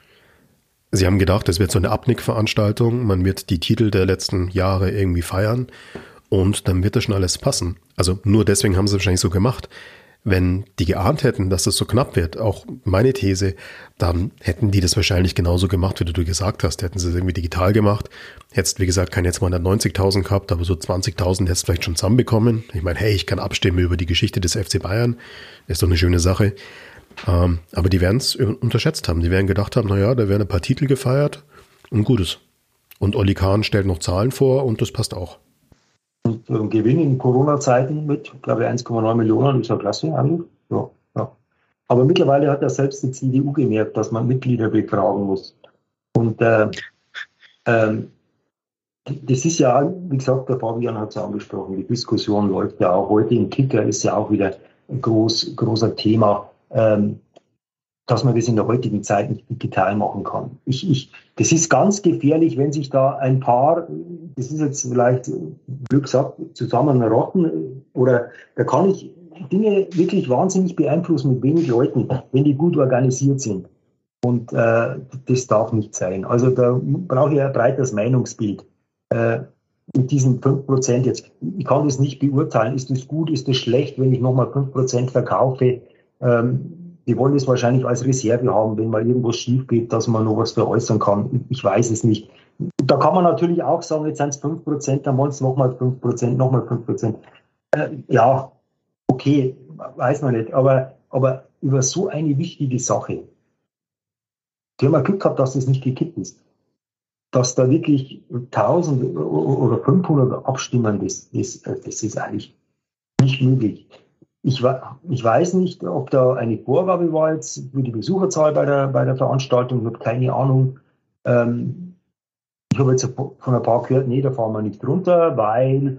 Sie haben gedacht, es wird so eine Abnickveranstaltung, man wird die Titel der letzten Jahre irgendwie feiern und dann wird das schon alles passen. Also nur deswegen haben sie es wahrscheinlich so gemacht. Wenn die geahnt hätten, dass das so knapp wird, auch meine These, dann hätten die das wahrscheinlich genauso gemacht, wie du gesagt hast. Hätten sie es irgendwie digital gemacht. Hättest, wie gesagt, keine jetzt 290.000 gehabt, aber so 20.000 hättest du vielleicht schon zusammenbekommen. Ich meine, hey, ich kann abstimmen über die Geschichte des FC Bayern. Ist doch eine schöne Sache. Ähm, aber die werden es unterschätzt haben. Die werden gedacht haben, naja, da werden ein paar Titel gefeiert und Gutes. Und Olli Kahn stellt noch Zahlen vor und das passt auch.
Und äh, Gewinn in Corona-Zeiten mit, glaube ich, 1,9 Millionen ist ja klasse, Ja, ja. Aber mittlerweile hat ja selbst die CDU gemerkt, dass man Mitglieder befragen muss. Und äh, ähm, das ist ja, wie gesagt, der Fabian hat es angesprochen, die Diskussion läuft ja auch heute im Kicker, ist ja auch wieder ein groß, großer Thema ähm, dass man das in der heutigen Zeit nicht digital machen kann. Ich, ich, das ist ganz gefährlich, wenn sich da ein paar, das ist jetzt vielleicht Glück gesagt, zusammenrotten oder da kann ich Dinge wirklich wahnsinnig beeinflussen mit wenig Leuten, wenn die gut organisiert sind. Und äh, das darf nicht sein. Also da brauche ich ein breites Meinungsbild. Äh, mit diesen 5% jetzt, ich kann das nicht beurteilen, ist das gut, ist das schlecht, wenn ich nochmal 5% verkaufe ähm, die wollen es wahrscheinlich als Reserve haben, wenn mal irgendwas schief geht, dass man noch was veräußern kann. Ich weiß es nicht. Da kann man natürlich auch sagen, jetzt sind es 5%, dann wollen es nochmal 5%, nochmal 5%. Äh, ja, okay, weiß man nicht. Aber, aber über so eine wichtige Sache, die haben wir Glück gehabt, dass das nicht gekippt ist. Dass da wirklich 1000 oder 500 abstimmen, das, das, das ist eigentlich nicht möglich. Ich, ich, weiß nicht, ob da eine Vorgabe war jetzt für die Besucherzahl bei der, bei der Veranstaltung. Ich habe keine Ahnung. Ähm, ich habe jetzt von ein paar gehört, nee, da fahren wir nicht runter, weil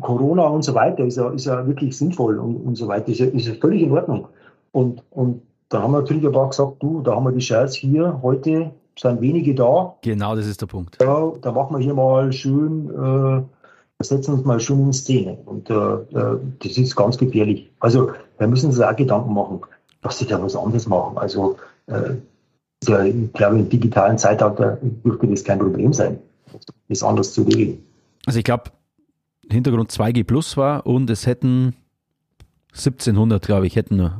Corona und so weiter ist ja, ist ja wirklich sinnvoll und, und so weiter. Ist ja, ist ja völlig in Ordnung. Und, und da haben wir natürlich ein paar gesagt, du, da haben wir die Shares hier, heute sind wenige da.
Genau, das ist der Punkt.
Ja, da machen wir hier mal schön äh, setzen uns mal schon in Szene. Und äh, äh, das ist ganz gefährlich. Also wir müssen uns auch Gedanken machen, dass sie da was anderes machen. Also äh, ja, ich glaube, im digitalen Zeitalter dürfte das kein Problem sein, das anders zu regeln.
Also ich glaube, Hintergrund 2G Plus war und es hätten 1700, glaube ich, hätten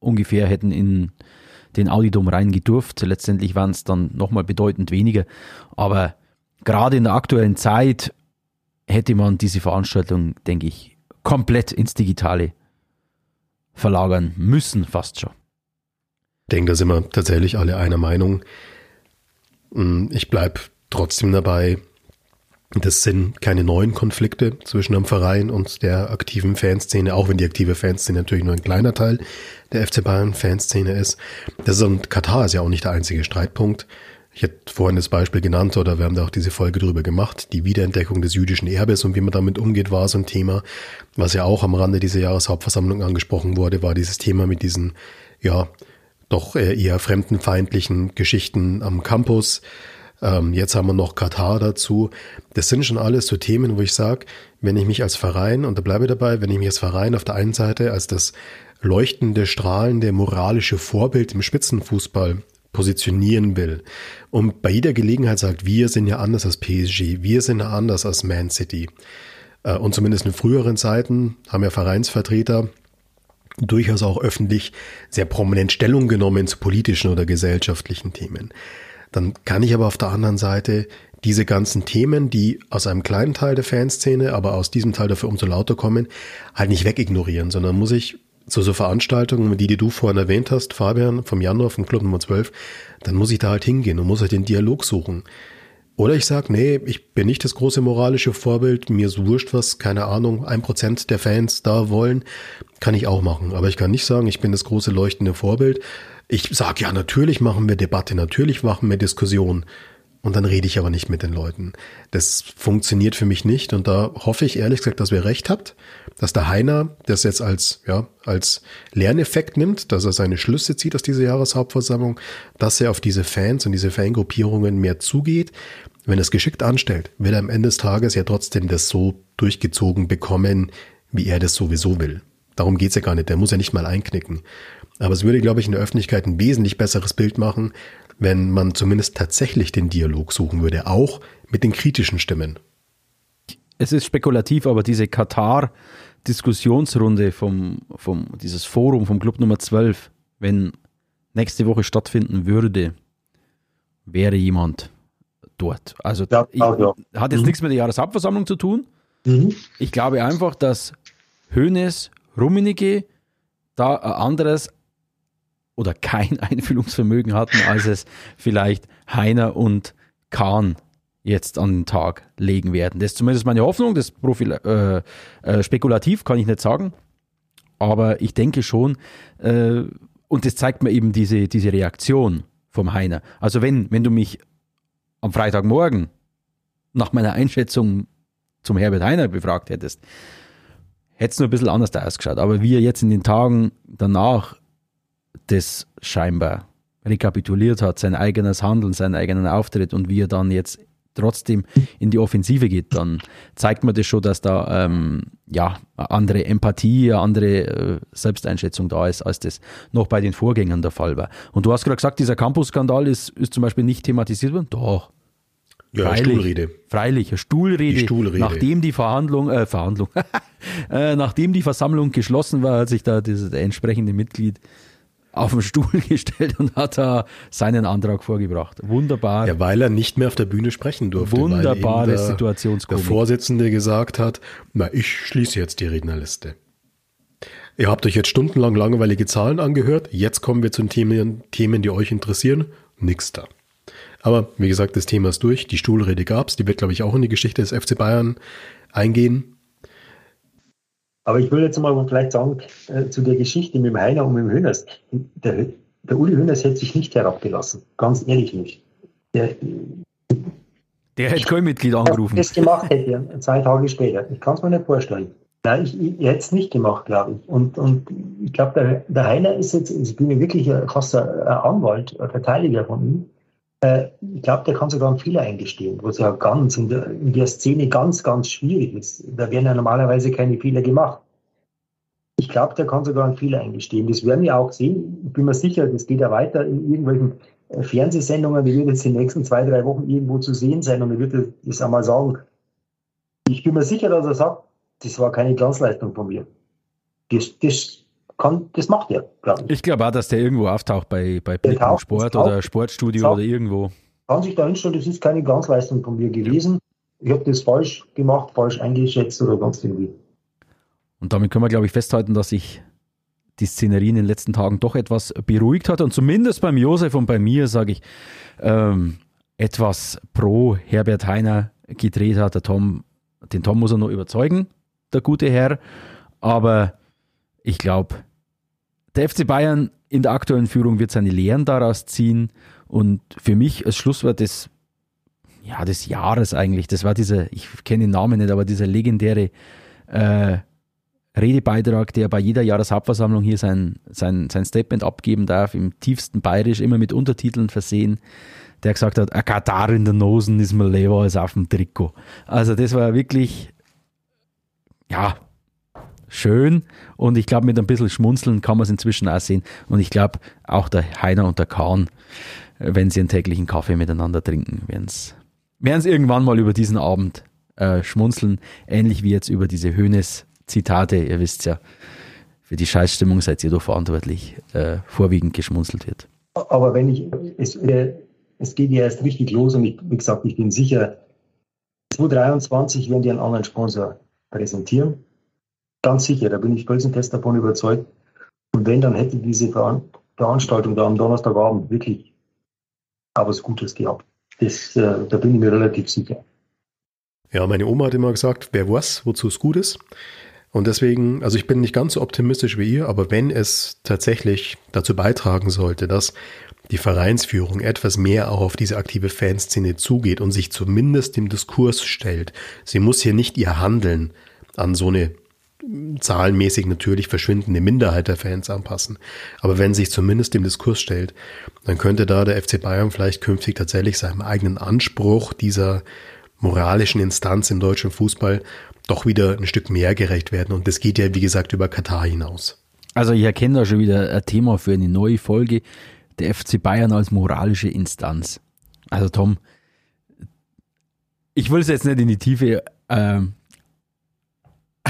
ungefähr hätten in den Audidom rein gedurft. Letztendlich waren es dann nochmal bedeutend weniger. Aber gerade in der aktuellen Zeit hätte man diese Veranstaltung, denke ich, komplett ins Digitale verlagern müssen, fast schon.
Ich denke, da sind wir tatsächlich alle einer Meinung. Hm, ich bleibe trotzdem dabei, das sind keine neuen Konflikte zwischen einem Verein und der aktiven Fanszene, auch wenn die aktive Fanszene natürlich nur ein kleiner Teil der FC Bayern Fanszene ist. Das ist und Katar ist ja auch nicht der einzige Streitpunkt. Ich hätte vorhin das Beispiel genannt oder wir haben da auch diese Folge drüber gemacht. Die Wiederentdeckung des jüdischen Erbes und wie man damit umgeht, war so ein Thema. Was ja auch am Rande dieser Jahreshauptversammlung angesprochen wurde, war dieses Thema mit diesen, ja, doch eher fremdenfeindlichen Geschichten am Campus. Ähm, jetzt haben wir noch Katar dazu. Das sind schon alles so Themen, wo ich sage, wenn ich mich als Verein, und da bleibe ich dabei, wenn ich mich als Verein auf der einen Seite als das leuchtende, strahlende, moralische Vorbild im Spitzenfußball positionieren will und bei jeder Gelegenheit sagt, wir sind ja anders als PSG, wir sind ja anders als Man City. Äh, und zumindest in früheren Zeiten haben ja Vereinsvertreter durchaus auch öffentlich sehr prominent Stellung genommen zu politischen oder gesellschaftlichen Themen. Dann kann ich aber auf der anderen Seite diese ganzen Themen, die aus einem kleinen Teil der Fanszene, aber aus diesem Teil dafür umso lauter kommen, halt nicht wegignorieren, sondern muss ich zu so Veranstaltungen, die, die du vorhin erwähnt hast, Fabian, vom Januar, vom Club Nummer 12, dann muss ich da halt hingehen und muss halt den Dialog suchen. Oder ich sage, nee, ich bin nicht das große moralische Vorbild, mir ist wurscht, was, keine Ahnung, ein Prozent der Fans da wollen, kann ich auch machen. Aber ich kann nicht sagen, ich bin das große leuchtende Vorbild. Ich sage, ja, natürlich machen wir Debatte, natürlich machen wir Diskussion. Und dann rede ich aber nicht mit den Leuten. Das funktioniert für mich nicht. Und da hoffe ich ehrlich gesagt, dass ihr recht habt, dass der Heiner das jetzt als, ja, als Lerneffekt nimmt, dass er seine Schlüsse zieht aus dieser Jahreshauptversammlung, dass er auf diese Fans und diese Fangruppierungen mehr zugeht. Wenn er es geschickt anstellt, will er am Ende des Tages ja trotzdem das so durchgezogen bekommen, wie er das sowieso will. Darum geht's ja gar nicht. Der muss ja nicht mal einknicken. Aber es würde, glaube ich, in der Öffentlichkeit ein wesentlich besseres Bild machen, wenn man zumindest tatsächlich den Dialog suchen würde, auch mit den kritischen Stimmen.
Es ist spekulativ, aber diese Katar-Diskussionsrunde vom, vom, dieses Forum vom Club Nummer 12, wenn nächste Woche stattfinden würde, wäre jemand dort. Also ja, ich, ja. hat jetzt mhm. nichts mit der Jahreshauptversammlung zu tun. Mhm. Ich glaube einfach, dass Hoeneß, Rummenigge da ein anderes oder kein Einfühlungsvermögen hatten, als es vielleicht Heiner und Kahn jetzt an den Tag legen werden. Das ist zumindest meine Hoffnung, das Profil, äh, äh, spekulativ kann ich nicht sagen, aber ich denke schon, äh, und das zeigt mir eben diese, diese Reaktion vom Heiner. Also wenn, wenn du mich am Freitagmorgen nach meiner Einschätzung zum Herbert Heiner befragt hättest, hätte es nur ein bisschen anders da ausgeschaut. Aber wie er jetzt in den Tagen danach das scheinbar rekapituliert hat, sein eigenes Handeln, seinen eigenen Auftritt und wie er dann jetzt trotzdem in die Offensive geht, dann zeigt man das schon, dass da ähm, ja andere Empathie, andere äh, Selbsteinschätzung da ist, als das noch bei den Vorgängern der Fall war. Und du hast gerade gesagt, dieser Campus-Skandal ist, ist zum Beispiel nicht thematisiert worden. Doch.
Ja, freilich, Stuhlrede.
Freilich, eine Stuhlrede, die Stuhlrede. Nachdem die Verhandlung, äh, Verhandlung, äh, nachdem die Versammlung geschlossen war, hat sich da dieses entsprechende Mitglied auf den Stuhl gestellt und hat da seinen Antrag vorgebracht. Wunderbar.
Ja, weil er nicht mehr auf der Bühne sprechen durfte.
Wunderbare der, Situationskomik.
Der Vorsitzende gesagt hat, na, ich schließe jetzt die Rednerliste. Ihr habt euch jetzt stundenlang langweilige Zahlen angehört. Jetzt kommen wir zu den Themen, Themen die euch interessieren. Nix da. Aber wie gesagt, das Thema ist durch. Die Stuhlrede gab's. Die wird, glaube ich, auch in die Geschichte des FC Bayern eingehen.
Aber ich will jetzt mal vielleicht sagen, äh, zu der Geschichte mit dem Heiner und mit dem Hönes. Der, der Uli Hönes hätte sich nicht herabgelassen. Ganz ehrlich nicht. Der,
der hätte kein Mitglied angerufen.
das gemacht hätte, zwei Tage später. Ich kann es mir nicht vorstellen. Nein, ich, ich, hätte es nicht gemacht, glaube ich. Und, und ich glaube, der, der Heiner ist jetzt, ich bin ja wirklich fast ein Anwalt, ein Verteidiger von ihm. Äh, ich glaube, der kann sogar einen Fehler eingestehen, was ja ganz in der, in der Szene ganz, ganz schwierig ist. Da werden ja normalerweise keine Fehler gemacht. Ich glaube, der kann sogar einen Fehler eingestehen. Das werden wir auch sehen. Ich bin mir sicher, das geht ja weiter in irgendwelchen äh, Fernsehsendungen. Die wird jetzt in den nächsten zwei, drei Wochen irgendwo zu sehen sein und er wird das einmal sagen. Ich bin mir sicher, dass er sagt, das war keine Glanzleistung von mir. Das, das kann, das macht er,
glaube ich. Ich glaube auch, dass der irgendwo auftaucht bei, bei Blick Sport oder Sportstudio oder irgendwo.
Kann sich da hinstellen, das ist keine Glanzleistung von mir gewesen. Ich habe das falsch gemacht, falsch eingeschätzt oder sonst irgendwie.
Und damit können wir, glaube ich, festhalten, dass sich die Szenerie in den letzten Tagen doch etwas beruhigt hat. Und zumindest beim Josef und bei mir, sage ich, ähm, etwas pro Herbert Heiner gedreht hat. Der Tom, den Tom muss er noch überzeugen, der gute Herr. Aber ich glaube, der FC Bayern in der aktuellen Führung wird seine Lehren daraus ziehen. Und für mich als Schlusswort des, ja, des Jahres eigentlich, das war dieser, ich kenne den Namen nicht, aber dieser legendäre äh, Redebeitrag, der bei jeder Jahreshauptversammlung hier sein, sein, sein Statement abgeben darf, im tiefsten Bayerisch, immer mit Untertiteln versehen, der gesagt hat, ein Katar in der Nosen ist mir lieber als auf dem Trikot. Also das war wirklich, ja, schön und ich glaube, mit ein bisschen Schmunzeln kann man es inzwischen auch sehen und ich glaube, auch der Heiner und der Kahn, wenn sie einen täglichen Kaffee miteinander trinken, werden es irgendwann mal über diesen Abend äh, schmunzeln, ähnlich wie jetzt über diese Höhnes-Zitate, ihr wisst ja, für die Scheißstimmung seid ihr doch verantwortlich, äh, vorwiegend geschmunzelt wird.
Aber wenn ich, es, äh, es geht ja erst richtig los und ich, wie gesagt, ich bin sicher, 2023 werden die einen anderen Sponsor präsentieren. Ganz sicher, da bin ich felsenfest davon überzeugt. Und wenn, dann hätte diese Veranstaltung da am Donnerstagabend wirklich auch was Gutes gehabt. Das, äh, da bin ich mir relativ sicher.
Ja, meine Oma hat immer gesagt, wer weiß, wozu es gut ist. Und deswegen, also ich bin nicht ganz so optimistisch wie ihr, aber wenn es tatsächlich dazu beitragen sollte, dass die Vereinsführung etwas mehr auch auf diese aktive Fanszene zugeht und sich zumindest dem Diskurs stellt, sie muss hier nicht ihr Handeln an so eine zahlenmäßig natürlich verschwindende Minderheit der Fans anpassen. Aber wenn sich zumindest dem Diskurs stellt, dann könnte da der FC Bayern vielleicht künftig tatsächlich seinem eigenen Anspruch dieser moralischen Instanz im deutschen Fußball doch wieder ein Stück mehr gerecht werden. Und das geht ja, wie gesagt, über Katar hinaus.
Also ich erkenne da schon wieder ein Thema für eine neue Folge, der FC Bayern als moralische Instanz. Also Tom, ich will es jetzt nicht in die Tiefe äh,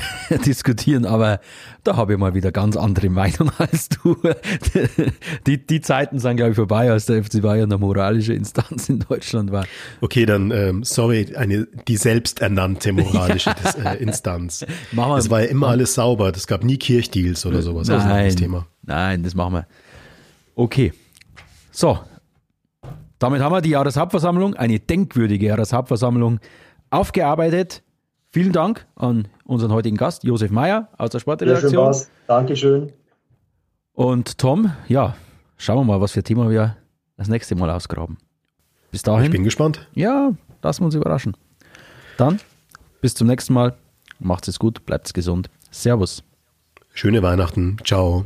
diskutieren, aber da habe ich mal wieder ganz andere Meinung als du. Die, die Zeiten sind, glaube ich, vorbei, als der FC Bayern eine moralische Instanz in Deutschland war.
Okay, dann, ähm, sorry, eine, die selbsternannte moralische ja. äh, Instanz. Machen es war ja immer alles sauber, es gab nie Kirchdeals oder sowas.
Nein, das Thema. nein, das machen wir. Okay, so. Damit haben wir die Jahreshauptversammlung, eine denkwürdige Jahreshauptversammlung, aufgearbeitet. Vielen Dank an unseren heutigen Gast, Josef Meyer aus der Sportredaktion. Ja,
Dankeschön.
Und Tom, ja, schauen wir mal, was für ein Thema wir das nächste Mal ausgraben. Bis dahin.
Ich bin gespannt.
Ja, lassen wir uns überraschen. Dann, bis zum nächsten Mal. Macht's es gut, bleibt gesund. Servus.
Schöne Weihnachten. Ciao.